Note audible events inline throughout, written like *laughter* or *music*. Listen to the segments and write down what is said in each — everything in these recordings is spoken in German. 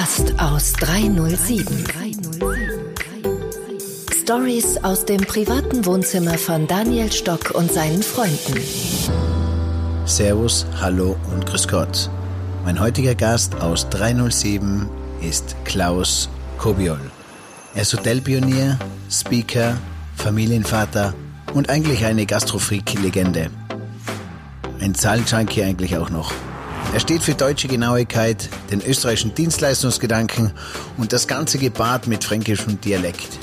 Gast aus 307. Stories aus dem privaten Wohnzimmer von Daniel Stock und seinen Freunden. Servus, hallo und grüß Gott. Mein heutiger Gast aus 307 ist Klaus Kobiol. Er ist Hotelpionier, Speaker, Familienvater und eigentlich eine Gastrofreak-Legende. Ein Zahlenjunkie eigentlich auch noch. Er steht für deutsche Genauigkeit, den österreichischen Dienstleistungsgedanken und das Ganze gepaart mit fränkischem Dialekt.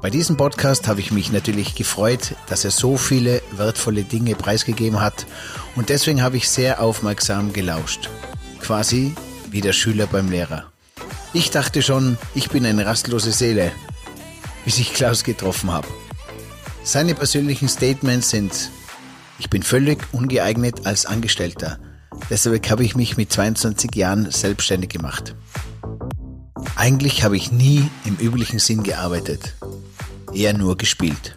Bei diesem Podcast habe ich mich natürlich gefreut, dass er so viele wertvolle Dinge preisgegeben hat und deswegen habe ich sehr aufmerksam gelauscht. Quasi wie der Schüler beim Lehrer. Ich dachte schon, ich bin eine rastlose Seele, bis ich Klaus getroffen habe. Seine persönlichen Statements sind, ich bin völlig ungeeignet als Angestellter – Deshalb habe ich mich mit 22 Jahren selbstständig gemacht. Eigentlich habe ich nie im üblichen Sinn gearbeitet, eher nur gespielt.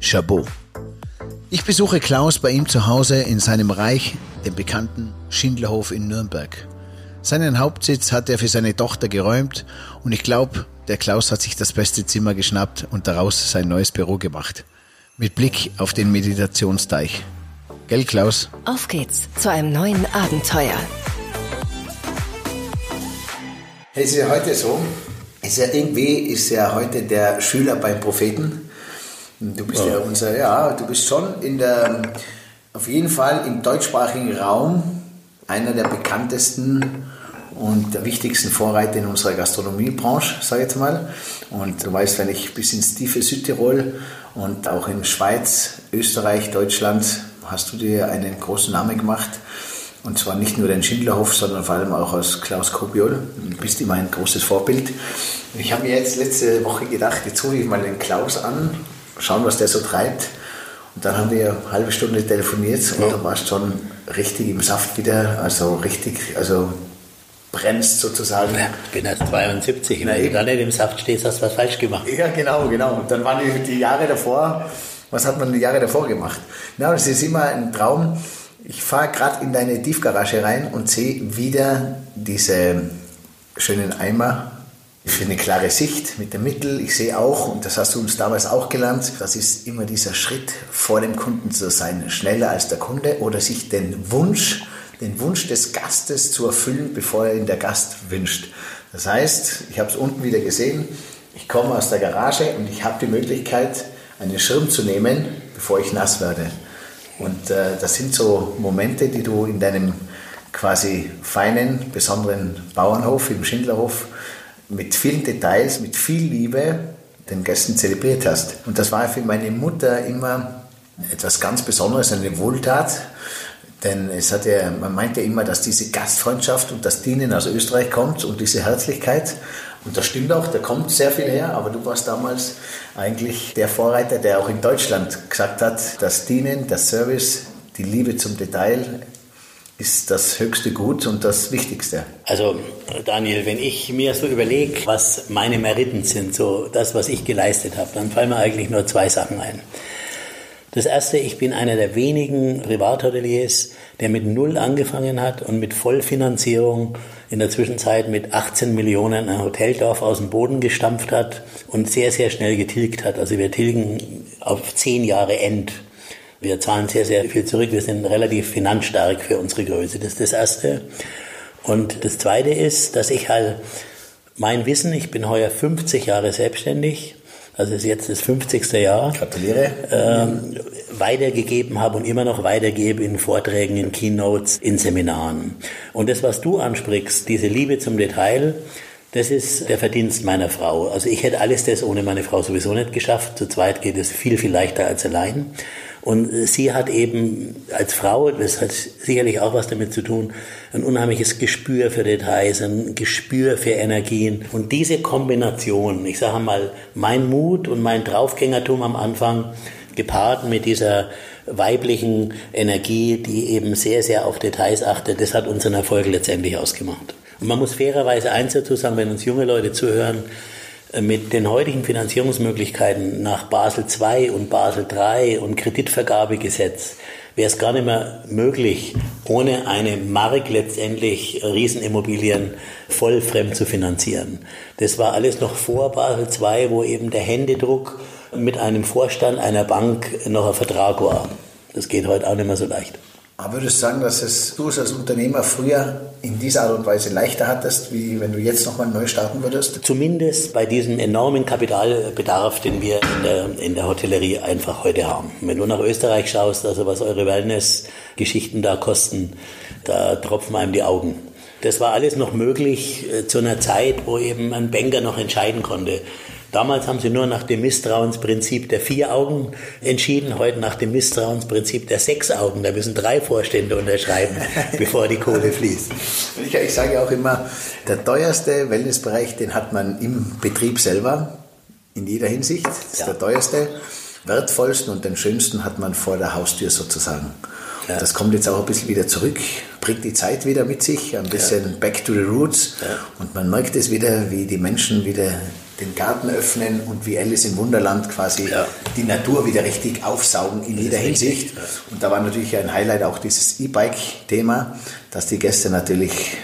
Chabot. Ich besuche Klaus bei ihm zu Hause in seinem Reich, dem bekannten Schindlerhof in Nürnberg. Seinen Hauptsitz hat er für seine Tochter geräumt und ich glaube, der Klaus hat sich das beste Zimmer geschnappt und daraus sein neues Büro gemacht. Mit Blick auf den Meditationsteich. Gell, Klaus? Auf geht's zu einem neuen Abenteuer. Es ist ja heute so, ist ja irgendwie ist ja heute der Schüler beim Propheten. Du bist oh. ja unser, ja, du bist schon in der, auf jeden Fall im deutschsprachigen Raum einer der bekanntesten und der wichtigsten Vorreiter in unserer Gastronomiebranche, sage ich jetzt mal. Und du weißt, wenn ich bis ins tiefe Südtirol und auch in Schweiz, Österreich, Deutschland hast du dir einen großen Namen gemacht. Und zwar nicht nur den Schindlerhof, sondern vor allem auch aus Klaus Kobiol. Du bist immer ein großes Vorbild. Ich habe mir jetzt letzte Woche gedacht, jetzt rufe ich mal den Klaus an, schauen, was der so treibt. Und dann haben wir eine halbe Stunde telefoniert und ja. da warst schon richtig im Saft wieder, also richtig, also brennst sozusagen. Ich bin erst 72, wenn du da nicht im Saft stehst, hast du was falsch gemacht. Ja, genau, genau. Und dann waren die, die Jahre davor, was hat man die Jahre davor gemacht? Na, das ist immer ein Traum. Ich fahre gerade in deine Tiefgarage rein und sehe wieder diese schönen Eimer für eine klare Sicht mit dem Mittel. Ich sehe auch, und das hast du uns damals auch gelernt, das ist immer dieser Schritt vor dem Kunden zu sein, schneller als der Kunde oder sich den Wunsch, den Wunsch des Gastes zu erfüllen, bevor er ihn der Gast wünscht. Das heißt, ich habe es unten wieder gesehen, ich komme aus der Garage und ich habe die Möglichkeit, einen Schirm zu nehmen, bevor ich nass werde. Und äh, das sind so Momente, die du in deinem quasi feinen, besonderen Bauernhof im Schindlerhof mit vielen Details, mit viel Liebe den Gästen zelebriert hast. Und das war für meine Mutter immer etwas ganz Besonderes, eine Wohltat. Denn es hat ja, man meinte immer, dass diese Gastfreundschaft und das Dienen aus Österreich kommt und diese Herzlichkeit. Und das stimmt auch, da kommt sehr viel her, aber du warst damals eigentlich der Vorreiter, der auch in Deutschland gesagt hat, das Dienen, das Service, die Liebe zum Detail ist das höchste Gut und das Wichtigste. Also Daniel, wenn ich mir so überlege, was meine Meriten sind, so das, was ich geleistet habe, dann fallen mir eigentlich nur zwei Sachen ein. Das erste, ich bin einer der wenigen Privathoteliers, der mit Null angefangen hat und mit Vollfinanzierung in der Zwischenzeit mit 18 Millionen ein Hoteldorf aus dem Boden gestampft hat und sehr, sehr schnell getilgt hat. Also wir tilgen auf zehn Jahre End. Wir zahlen sehr, sehr viel zurück. Wir sind relativ finanzstark für unsere Größe. Das ist das Erste. Und das Zweite ist, dass ich halt mein Wissen, ich bin heuer 50 Jahre selbstständig, also ist jetzt das 50. Jahr. Gratuliere. Ähm, weitergegeben habe und immer noch weitergebe in Vorträgen, in Keynotes, in Seminaren. Und das, was du ansprichst, diese Liebe zum Detail, das ist der Verdienst meiner Frau. Also ich hätte alles das ohne meine Frau sowieso nicht geschafft. Zu zweit geht es viel, viel leichter als allein. Und sie hat eben als Frau, das hat sicherlich auch was damit zu tun, ein unheimliches Gespür für Details, ein Gespür für Energien. Und diese Kombination, ich sage mal, mein Mut und mein Draufgängertum am Anfang, gepaart mit dieser weiblichen Energie, die eben sehr, sehr auf Details achtet, das hat unseren Erfolg letztendlich ausgemacht. Und man muss fairerweise eins dazu sagen, wenn uns junge Leute zuhören, mit den heutigen Finanzierungsmöglichkeiten nach Basel II und Basel III und Kreditvergabegesetz, wäre es gar nicht mehr möglich, ohne eine Mark letztendlich Riesenimmobilien voll fremd zu finanzieren. Das war alles noch vor Basel II, wo eben der Händedruck mit einem Vorstand einer Bank noch ein Vertrag war. Das geht heute auch nicht mehr so leicht. Aber würdest du sagen, dass es du als Unternehmer früher in dieser Art und Weise leichter hattest, wie wenn du jetzt nochmal neu starten würdest? Zumindest bei diesem enormen Kapitalbedarf, den wir in der, in der Hotellerie einfach heute haben. Wenn du nach Österreich schaust, also was eure Wellness-Geschichten da kosten, da tropfen einem die Augen. Das war alles noch möglich äh, zu einer Zeit, wo eben ein Banker noch entscheiden konnte. Damals haben sie nur nach dem Misstrauensprinzip der vier Augen entschieden, heute nach dem Misstrauensprinzip der sechs Augen. Da müssen drei Vorstände unterschreiben, *laughs* bevor die Kohle fließt. Ich, ich sage auch immer, der teuerste Wellnessbereich, den hat man im Betrieb selber, in jeder Hinsicht. Das ist ja. der teuerste, wertvollsten und den schönsten hat man vor der Haustür sozusagen. Ja. Das kommt jetzt auch ein bisschen wieder zurück, bringt die Zeit wieder mit sich, ein bisschen ja. back to the roots. Ja. Und man merkt es wieder, wie die Menschen wieder den Garten öffnen und wie Alice im Wunderland quasi die Natur wieder richtig aufsaugen in jeder Hinsicht. Und da war natürlich ein Highlight auch dieses E-Bike-Thema, das die Gäste natürlich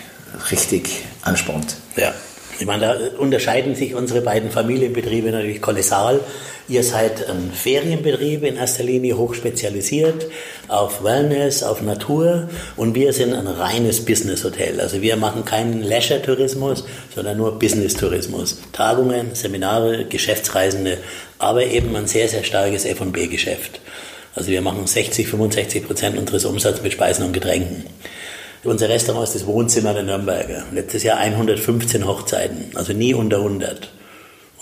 richtig anspornt. Ja. Ich meine, da unterscheiden sich unsere beiden Familienbetriebe natürlich kolossal. Ihr seid ein Ferienbetrieb in erster Linie hochspezialisiert auf Wellness, auf Natur und wir sind ein reines Business-Hotel. Also wir machen keinen Leisure-Tourismus, sondern nur Business-Tourismus. Tagungen, Seminare, Geschäftsreisende, aber eben ein sehr, sehr starkes F&B-Geschäft. Also wir machen 60, 65 Prozent unseres Umsatzes mit Speisen und Getränken. Unser Restaurant ist das Wohnzimmer der Nürnberger. Letztes Jahr 115 Hochzeiten, also nie unter 100.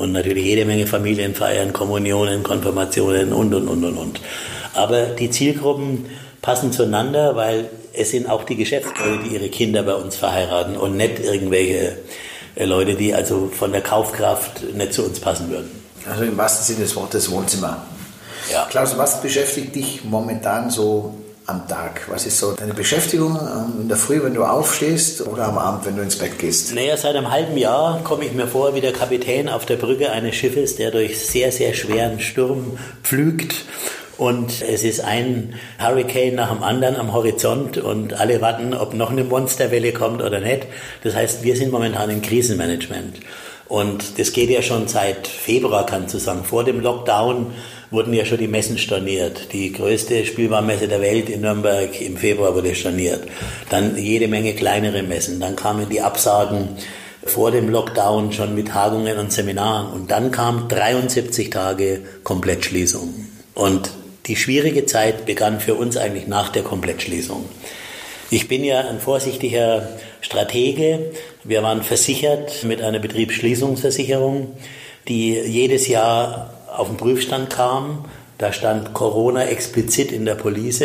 Und natürlich jede Menge Familienfeiern, Kommunionen, Konfirmationen und, und, und, und, und. Aber die Zielgruppen passen zueinander, weil es sind auch die Geschäftsleute, die ihre Kinder bei uns verheiraten und nicht irgendwelche äh, Leute, die also von der Kaufkraft nicht zu uns passen würden. Also im wahrsten Sinne des Wortes Wohnzimmer. Ja. Klaus, was beschäftigt dich momentan so am Tag? Was ist so deine Beschäftigung ähm, in der Früh, wenn du aufstehst oder am Abend, wenn du ins Bett gehst? Naja, seit einem halben Jahr komme ich mir vor wie der Kapitän auf der Brücke eines Schiffes, der durch sehr, sehr schweren Sturm pflügt. Und es ist ein Hurricane nach dem anderen am Horizont und alle warten, ob noch eine Monsterwelle kommt oder nicht. Das heißt, wir sind momentan im Krisenmanagement. Und das geht ja schon seit Februar, kann ich sagen. Vor dem Lockdown wurden ja schon die Messen storniert. Die größte Spielwarenmesse der Welt in Nürnberg im Februar wurde storniert. Dann jede Menge kleinere Messen. Dann kamen die Absagen vor dem Lockdown schon mit Tagungen und Seminaren. Und dann kam 73 Tage Komplettschließung. Und die schwierige Zeit begann für uns eigentlich nach der Komplettschließung. Ich bin ja ein vorsichtiger Stratege. Wir waren versichert mit einer Betriebsschließungsversicherung, die jedes Jahr auf den Prüfstand kam. Da stand Corona explizit in der Police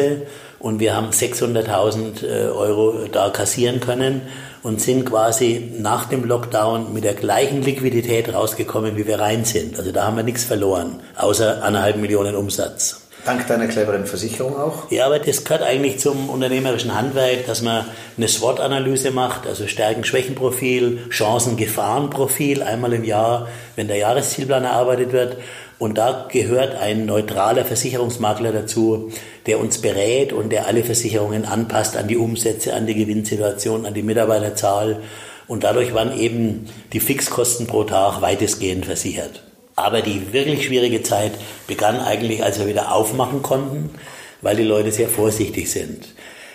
und wir haben 600.000 äh, Euro da kassieren können und sind quasi nach dem Lockdown mit der gleichen Liquidität rausgekommen, wie wir rein sind. Also da haben wir nichts verloren, außer eineinhalb Millionen Umsatz. Dank deiner cleveren Versicherung auch? Ja, aber das gehört eigentlich zum unternehmerischen Handwerk, dass man eine SWOT-Analyse macht, also Stärken-Schwächen-Profil, Chancen-Gefahren-Profil einmal im Jahr, wenn der Jahreszielplan erarbeitet wird. Und da gehört ein neutraler Versicherungsmakler dazu, der uns berät und der alle Versicherungen anpasst an die Umsätze, an die Gewinnsituation, an die Mitarbeiterzahl. Und dadurch waren eben die Fixkosten pro Tag weitestgehend versichert. Aber die wirklich schwierige Zeit begann eigentlich, als wir wieder aufmachen konnten, weil die Leute sehr vorsichtig sind.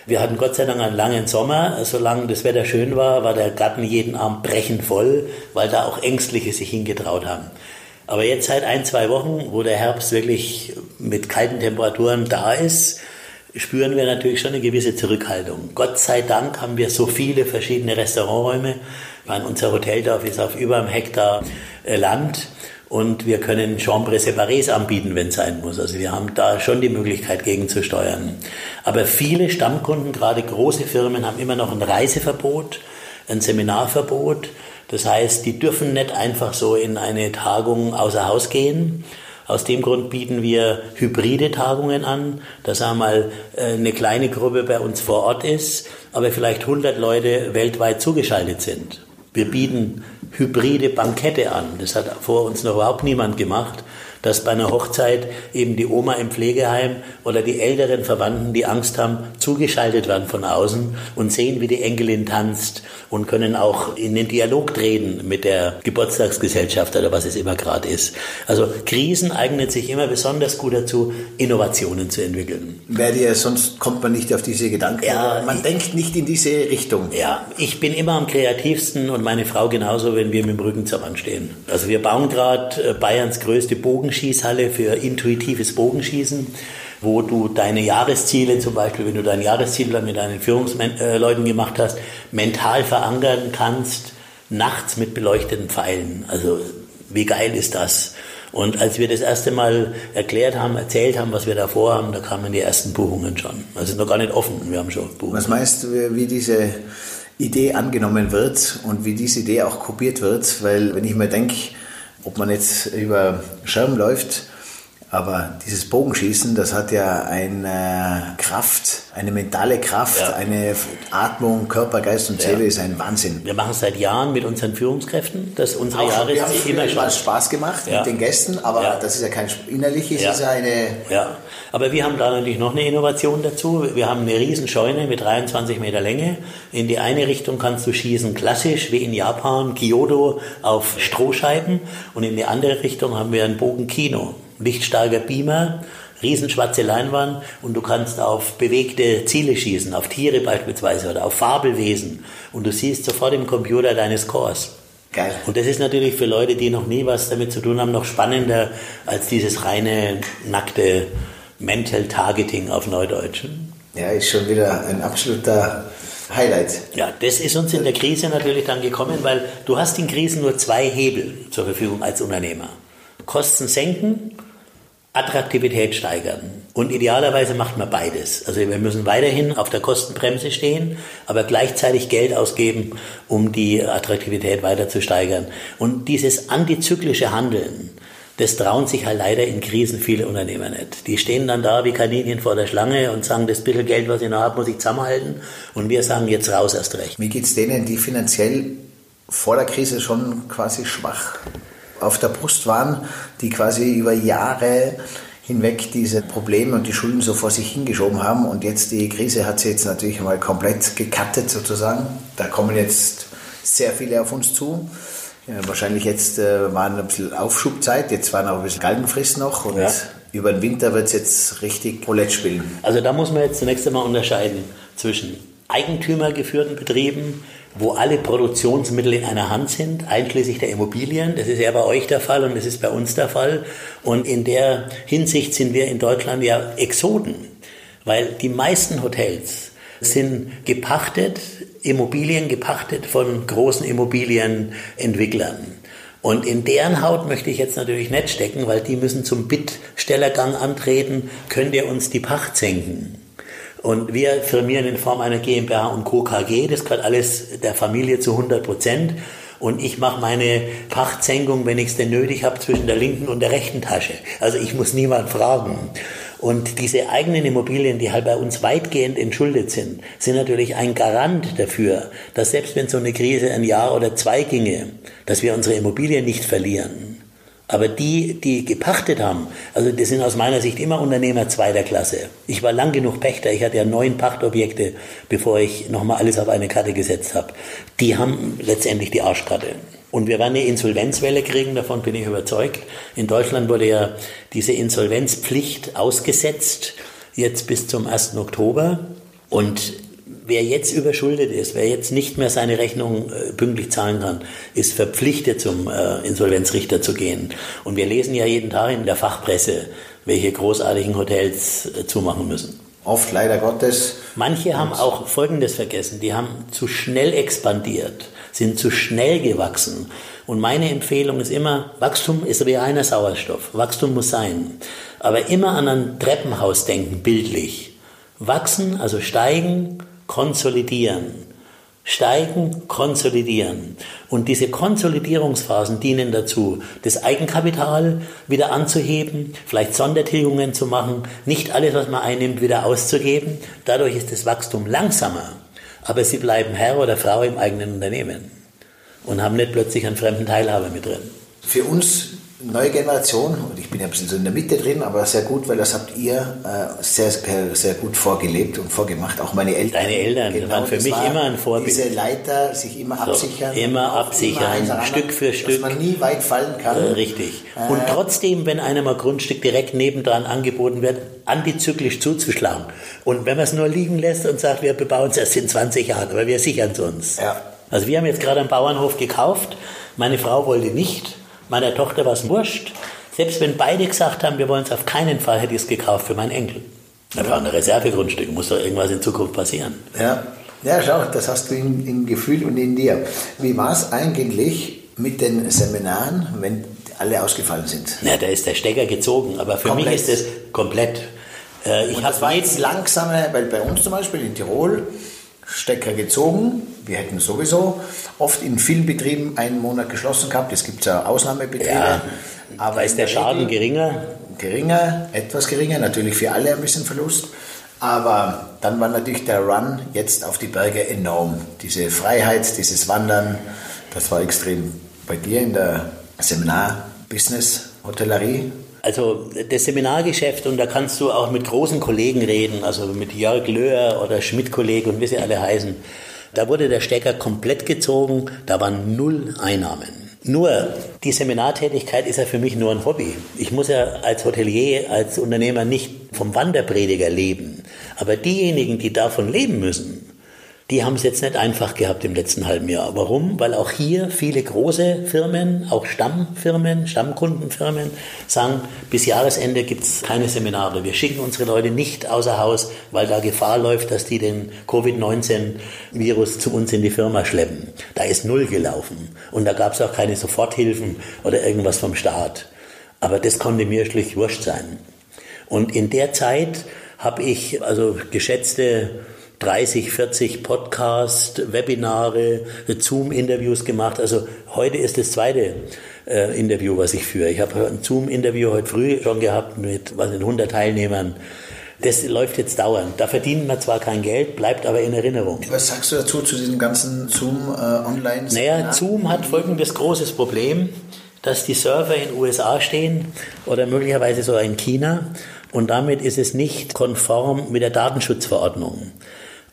Wir hatten Gott sei Dank einen langen Sommer. Solange das Wetter schön war, war der Garten jeden Abend brechend voll, weil da auch Ängstliche sich hingetraut haben. Aber jetzt seit ein, zwei Wochen, wo der Herbst wirklich mit kalten Temperaturen da ist, spüren wir natürlich schon eine gewisse Zurückhaltung. Gott sei Dank haben wir so viele verschiedene Restauranträume. Meine, unser Hoteldorf ist auf über einem Hektar äh, Land und wir können Chambres séparées anbieten, wenn es sein muss. Also wir haben da schon die Möglichkeit gegenzusteuern. Aber viele Stammkunden, gerade große Firmen, haben immer noch ein Reiseverbot, ein Seminarverbot das heißt, die dürfen nicht einfach so in eine Tagung außer Haus gehen. Aus dem Grund bieten wir hybride Tagungen an, dass einmal äh, eine kleine Gruppe bei uns vor Ort ist, aber vielleicht 100 Leute weltweit zugeschaltet sind. Wir bieten hybride Bankette an. Das hat vor uns noch überhaupt niemand gemacht. Dass bei einer Hochzeit eben die Oma im Pflegeheim oder die älteren Verwandten, die Angst haben, zugeschaltet werden von außen und sehen, wie die Enkelin tanzt und können auch in den Dialog treten mit der Geburtstagsgesellschaft oder was es immer gerade ist. Also Krisen eignen sich immer besonders gut dazu, Innovationen zu entwickeln. Wäre dir, sonst kommt man nicht auf diese Gedanken. Ja, man ich, denkt nicht in diese Richtung. Ja, ich bin immer am kreativsten und meine Frau genauso, wenn wir mit dem Rücken zur Wand stehen. Also wir bauen gerade äh, Bayerns größte Bogenschießhalle für intuitives Bogenschießen wo du deine Jahresziele zum Beispiel, wenn du dein Jahresziel mit deinen Führungsleuten gemacht hast, mental verankern kannst, nachts mit beleuchteten Pfeilen. Also wie geil ist das? Und als wir das erste Mal erklärt haben, erzählt haben, was wir da vorhaben, da kamen die ersten Buchungen schon. Also noch gar nicht offen, wir haben schon Buchungen. Was meinst du, wie diese Idee angenommen wird und wie diese Idee auch kopiert wird? Weil wenn ich mir denke, ob man jetzt über Schirm läuft, aber dieses Bogenschießen, das hat ja eine Kraft, eine mentale Kraft, ja. eine Atmung, Körper, Geist und Seele ja. ist ein Wahnsinn. Wir machen es seit Jahren mit unseren Führungskräften, dass unsere Auch, Jahre haben immer Spaß, Spaß gemacht ja. mit den Gästen, aber das ist ja kein innerliches, ja. ist eine. Ja, aber wir haben da natürlich noch eine Innovation dazu. Wir haben eine Riesenscheune mit 23 Meter Länge. In die eine Richtung kannst du schießen, klassisch wie in Japan, Kyoto auf Strohscheiben, und in die andere Richtung haben wir ein Bogenkino lichtstarker Beamer, riesenschwarze Leinwand und du kannst auf bewegte Ziele schießen, auf Tiere beispielsweise oder auf Fabelwesen und du siehst sofort im Computer deine Scores. Geil. Und das ist natürlich für Leute, die noch nie was damit zu tun haben, noch spannender als dieses reine, nackte Mental Targeting auf Neudeutsch. Ja, ist schon wieder ein absoluter Highlight. Ja, das ist uns in der Krise natürlich dann gekommen, weil du hast in Krisen nur zwei Hebel zur Verfügung als Unternehmer. Kosten senken Attraktivität steigern. Und idealerweise macht man beides. Also wir müssen weiterhin auf der Kostenbremse stehen, aber gleichzeitig Geld ausgeben, um die Attraktivität weiter zu steigern. Und dieses antizyklische Handeln, das trauen sich halt leider in Krisen viele Unternehmer nicht. Die stehen dann da wie Kaninchen vor der Schlange und sagen, das bisschen Geld, was ich noch habe, muss ich zusammenhalten. Und wir sagen, jetzt raus erst recht. Wie geht's denen, die finanziell vor der Krise schon quasi schwach auf der Brust waren, die quasi über Jahre hinweg diese Probleme und die Schulden so vor sich hingeschoben haben. Und jetzt die Krise hat sie jetzt natürlich mal komplett gekattet sozusagen. Da kommen jetzt sehr viele auf uns zu. Ja, wahrscheinlich jetzt äh, war ein bisschen Aufschubzeit, jetzt war noch ein bisschen Galgenfrist noch und ja. über den Winter wird es jetzt richtig Roulette spielen. Also da muss man jetzt zunächst einmal unterscheiden zwischen eigentümergeführten Betrieben, wo alle Produktionsmittel in einer Hand sind, einschließlich der Immobilien. Das ist ja bei euch der Fall und das ist bei uns der Fall. Und in der Hinsicht sind wir in Deutschland ja Exoden, weil die meisten Hotels sind gepachtet, Immobilien gepachtet von großen Immobilienentwicklern. Und in deren Haut möchte ich jetzt natürlich nicht stecken, weil die müssen zum Bittstellergang antreten, könnt ihr uns die Pacht senken. Und wir firmieren in Form einer GmbH und Co. KG. Das gehört alles der Familie zu 100 Prozent. Und ich mache meine Pachtsenkung, wenn ich es denn nötig habe, zwischen der linken und der rechten Tasche. Also ich muss niemand fragen. Und diese eigenen Immobilien, die halt bei uns weitgehend entschuldet sind, sind natürlich ein Garant dafür, dass selbst wenn so eine Krise ein Jahr oder zwei ginge, dass wir unsere Immobilien nicht verlieren. Aber die, die gepachtet haben, also das sind aus meiner Sicht immer Unternehmer zweiter Klasse. Ich war lang genug Pächter, ich hatte ja neun Pachtobjekte, bevor ich nochmal alles auf eine Karte gesetzt habe. Die haben letztendlich die Arschkarte. Und wir werden eine Insolvenzwelle kriegen, davon bin ich überzeugt. In Deutschland wurde ja diese Insolvenzpflicht ausgesetzt, jetzt bis zum 1. Oktober. Und wer jetzt überschuldet ist, wer jetzt nicht mehr seine Rechnung äh, pünktlich zahlen kann, ist verpflichtet, zum äh, Insolvenzrichter zu gehen. Und wir lesen ja jeden Tag in der Fachpresse, welche großartigen Hotels äh, zumachen müssen. Oft leider Gottes. Manche haben auch Folgendes vergessen. Die haben zu schnell expandiert, sind zu schnell gewachsen. Und meine Empfehlung ist immer, Wachstum ist wie einer Sauerstoff. Wachstum muss sein. Aber immer an ein Treppenhaus denken, bildlich. Wachsen, also steigen, konsolidieren. Steigen, konsolidieren. Und diese Konsolidierungsphasen dienen dazu, das Eigenkapital wieder anzuheben, vielleicht Sondertilgungen zu machen, nicht alles, was man einnimmt, wieder auszugeben. Dadurch ist das Wachstum langsamer. Aber sie bleiben Herr oder Frau im eigenen Unternehmen und haben nicht plötzlich einen fremden Teilhaber mit drin. Für uns neue Generation, und ich bin ja ein bisschen so in der Mitte drin, aber sehr gut, weil das habt ihr äh, sehr, sehr gut vorgelebt und vorgemacht. Auch meine Eltern. Deine Eltern genau, waren für mich war immer ein Vorbild. Diese Leiter sich immer so, absichern. Immer absichern, immer Stück für Stück. Dass man nie weit fallen kann. Äh, richtig. Äh, und trotzdem, wenn einem ein Grundstück direkt nebendran angeboten wird, antizyklisch zuzuschlagen. Und wenn man es nur liegen lässt und sagt, wir bebauen es erst in 20 Jahren, aber wir sichern es uns. Ja. Also wir haben jetzt gerade einen Bauernhof gekauft. Meine Frau wollte nicht. Meiner Tochter war es wurscht. Selbst wenn beide gesagt haben, wir wollen es auf keinen Fall, hätte ich es gekauft für meinen Enkel. Das war ein Reservegrundstück, muss doch irgendwas in Zukunft passieren. Ja, ja schau, das hast du im, im Gefühl und in dir. Wie war es eigentlich mit den Seminaren, wenn alle ausgefallen sind? Na, da ist der Stecker gezogen, aber für komplett. mich ist das komplett. Äh, ich das war jetzt langsame, weil bei uns zum Beispiel in Tirol Stecker gezogen. Wir hätten sowieso oft in vielen Betrieben einen Monat geschlossen gehabt. Es gibt ja Ausnahmebetriebe. Ja, aber ist der Schaden geringer? Geringer, etwas geringer, natürlich für alle ein bisschen Verlust. Aber dann war natürlich der Run jetzt auf die Berge enorm. Diese Freiheit, dieses Wandern, das war extrem. Bei dir in der Seminar-Business, Hotellerie, also das Seminargeschäft, und da kannst du auch mit großen Kollegen reden, also mit Jörg Löhr oder Schmidt-Kollege und wie sie alle heißen. Da wurde der Stecker komplett gezogen, da waren null Einnahmen. Nur, die Seminartätigkeit ist ja für mich nur ein Hobby. Ich muss ja als Hotelier, als Unternehmer nicht vom Wanderprediger leben. Aber diejenigen, die davon leben müssen, die haben es jetzt nicht einfach gehabt im letzten halben Jahr. Warum? Weil auch hier viele große Firmen, auch Stammfirmen, Stammkundenfirmen sagen, bis Jahresende gibt es keine Seminare. Wir schicken unsere Leute nicht außer Haus, weil da Gefahr läuft, dass die den Covid-19-Virus zu uns in die Firma schleppen. Da ist null gelaufen. Und da gab es auch keine Soforthilfen oder irgendwas vom Staat. Aber das konnte mir schlicht wurscht sein. Und in der Zeit habe ich also geschätzte 30, 40 Podcasts, Webinare, Zoom-Interviews gemacht. Also heute ist das zweite äh, Interview, was ich führe. Ich habe ein Zoom-Interview heute früh schon gehabt mit was, 100 Teilnehmern. Das läuft jetzt dauernd. Da verdient man zwar kein Geld, bleibt aber in Erinnerung. Was sagst du dazu, zu diesem ganzen Zoom-Online? Äh, naja, Zoom hat folgendes großes Problem, dass die Server in USA stehen oder möglicherweise sogar in China und damit ist es nicht konform mit der Datenschutzverordnung.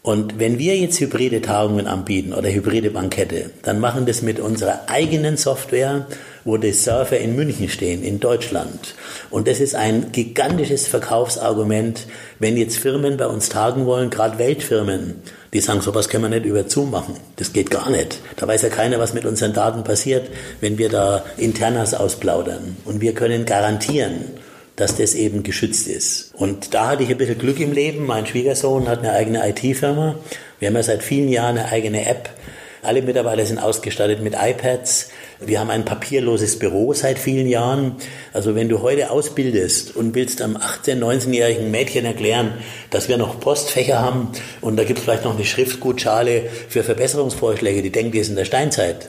Und wenn wir jetzt hybride Tagungen anbieten oder hybride Bankette, dann machen das mit unserer eigenen Software, wo die Surfer in München stehen, in Deutschland. Und das ist ein gigantisches Verkaufsargument, wenn jetzt Firmen bei uns tagen wollen, gerade Weltfirmen, die sagen, sowas können wir nicht über Zoom machen. Das geht gar nicht. Da weiß ja keiner, was mit unseren Daten passiert, wenn wir da Internas ausplaudern. Und wir können garantieren, dass das eben geschützt ist. Und da hatte ich ein bisschen Glück im Leben. Mein Schwiegersohn hat eine eigene IT-Firma. Wir haben ja seit vielen Jahren eine eigene App. Alle Mitarbeiter sind ausgestattet mit iPads. Wir haben ein papierloses Büro seit vielen Jahren. Also wenn du heute ausbildest und willst einem 18-, 19-jährigen Mädchen erklären, dass wir noch Postfächer haben und da gibt es vielleicht noch eine Schriftgutschale für Verbesserungsvorschläge, die denken, die ist in der Steinzeit.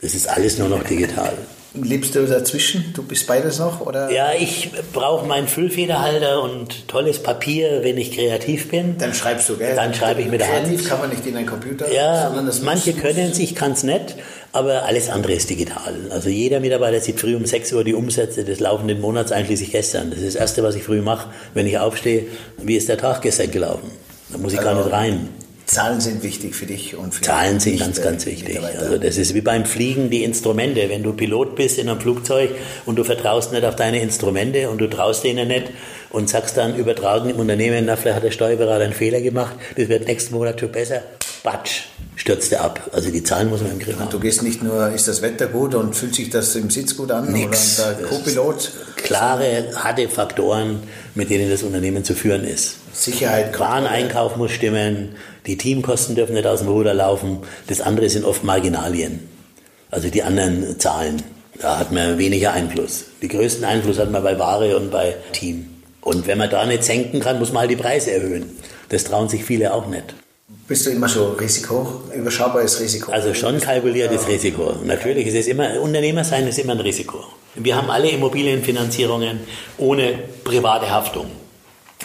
Das ist alles nur noch digital. Lebst du dazwischen? Du bist beides noch? Oder? Ja, ich brauche meinen Füllfederhalter und tolles Papier, wenn ich kreativ bin. Dann schreibst du, gell? Dann schreibe ich mit der Hand. Kreativ kann man nicht in einen Computer. Ja, manche können es, ich kann es nicht, aber alles andere ist digital. Also jeder Mitarbeiter sieht früh um 6 Uhr die Umsätze des laufenden Monats, einschließlich gestern. Das ist das Erste, was ich früh mache, wenn ich aufstehe. Wie ist der Tag gestern gelaufen? Da muss ich also, gar nicht rein. Zahlen sind wichtig für dich und für Zahlen sind ganz, ganz wichtig. Also das ist wie beim Fliegen die Instrumente. Wenn du Pilot bist in einem Flugzeug und du vertraust nicht auf deine Instrumente und du traust denen nicht und sagst dann übertragen im Unternehmen, na vielleicht hat der Steuerberater einen Fehler gemacht, das wird nächsten Monat schon besser, batsch, stürzt er ab. Also die Zahlen muss man im Griff haben. Und du gehst nicht nur, ist das Wetter gut und fühlt sich das im Sitz gut an? Nix. Oder der Co-Pilot? Klare, harte Faktoren, mit denen das Unternehmen zu führen ist. Sicherheit. Wareneinkauf muss stimmen, die Teamkosten dürfen nicht aus dem Ruder laufen. Das andere sind oft Marginalien. Also die anderen Zahlen. Da hat man weniger Einfluss. Die größten Einfluss hat man bei Ware und bei Team. Und wenn man da nicht senken kann, muss man halt die Preise erhöhen. Das trauen sich viele auch nicht. Bist du immer so Risiko, überschaubares Risiko? Also schon kalkuliertes ja. Risiko. Natürlich ist es immer, Unternehmer sein ist immer ein Risiko. Wir haben alle Immobilienfinanzierungen ohne private Haftung.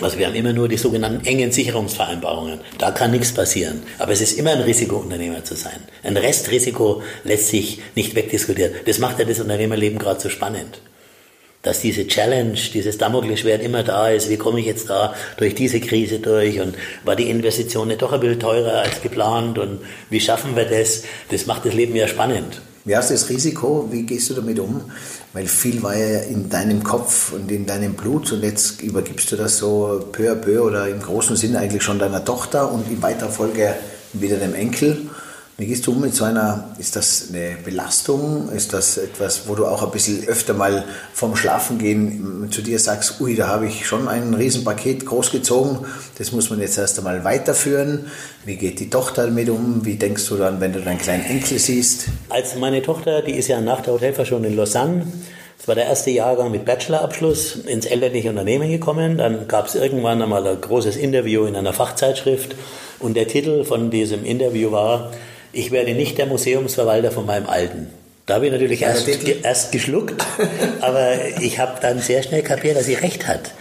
Also wir haben immer nur die sogenannten engen Sicherungsvereinbarungen. Da kann nichts passieren. Aber es ist immer ein Risiko, Unternehmer zu sein. Ein Restrisiko lässt sich nicht wegdiskutieren. Das macht ja das Unternehmerleben gerade so spannend. dass diese Challenge, dieses Damoklesschwert immer da ist. Wie komme ich jetzt da durch diese Krise durch? Und war die Investition nicht doch ein bisschen teurer als geplant? Und wie schaffen wir das? Das macht das Leben ja spannend. Wie hast du das Risiko? Wie gehst du damit um? Weil viel war ja in deinem Kopf und in deinem Blut und jetzt übergibst du das so peu à peu oder im großen Sinn eigentlich schon deiner Tochter und in weiterer Folge wieder dem Enkel. Wie gehst du um mit so einer, ist das eine Belastung? Ist das etwas, wo du auch ein bisschen öfter mal vom Schlafengehen zu dir sagst, ui, da habe ich schon ein Riesenpaket großgezogen, das muss man jetzt erst einmal weiterführen. Wie geht die Tochter damit um? Wie denkst du dann, wenn du deinen kleinen Enkel siehst? Als meine Tochter, die ist ja nach der Hotelfachschule in Lausanne, das war der erste Jahrgang mit Bachelorabschluss ins elterliche Unternehmen gekommen. Dann gab es irgendwann einmal ein großes Interview in einer Fachzeitschrift und der Titel von diesem Interview war ich werde nicht der Museumsverwalter von meinem Alten. Da habe ich natürlich erst, erst geschluckt, *laughs* aber ich habe dann sehr schnell kapiert, dass sie recht hat.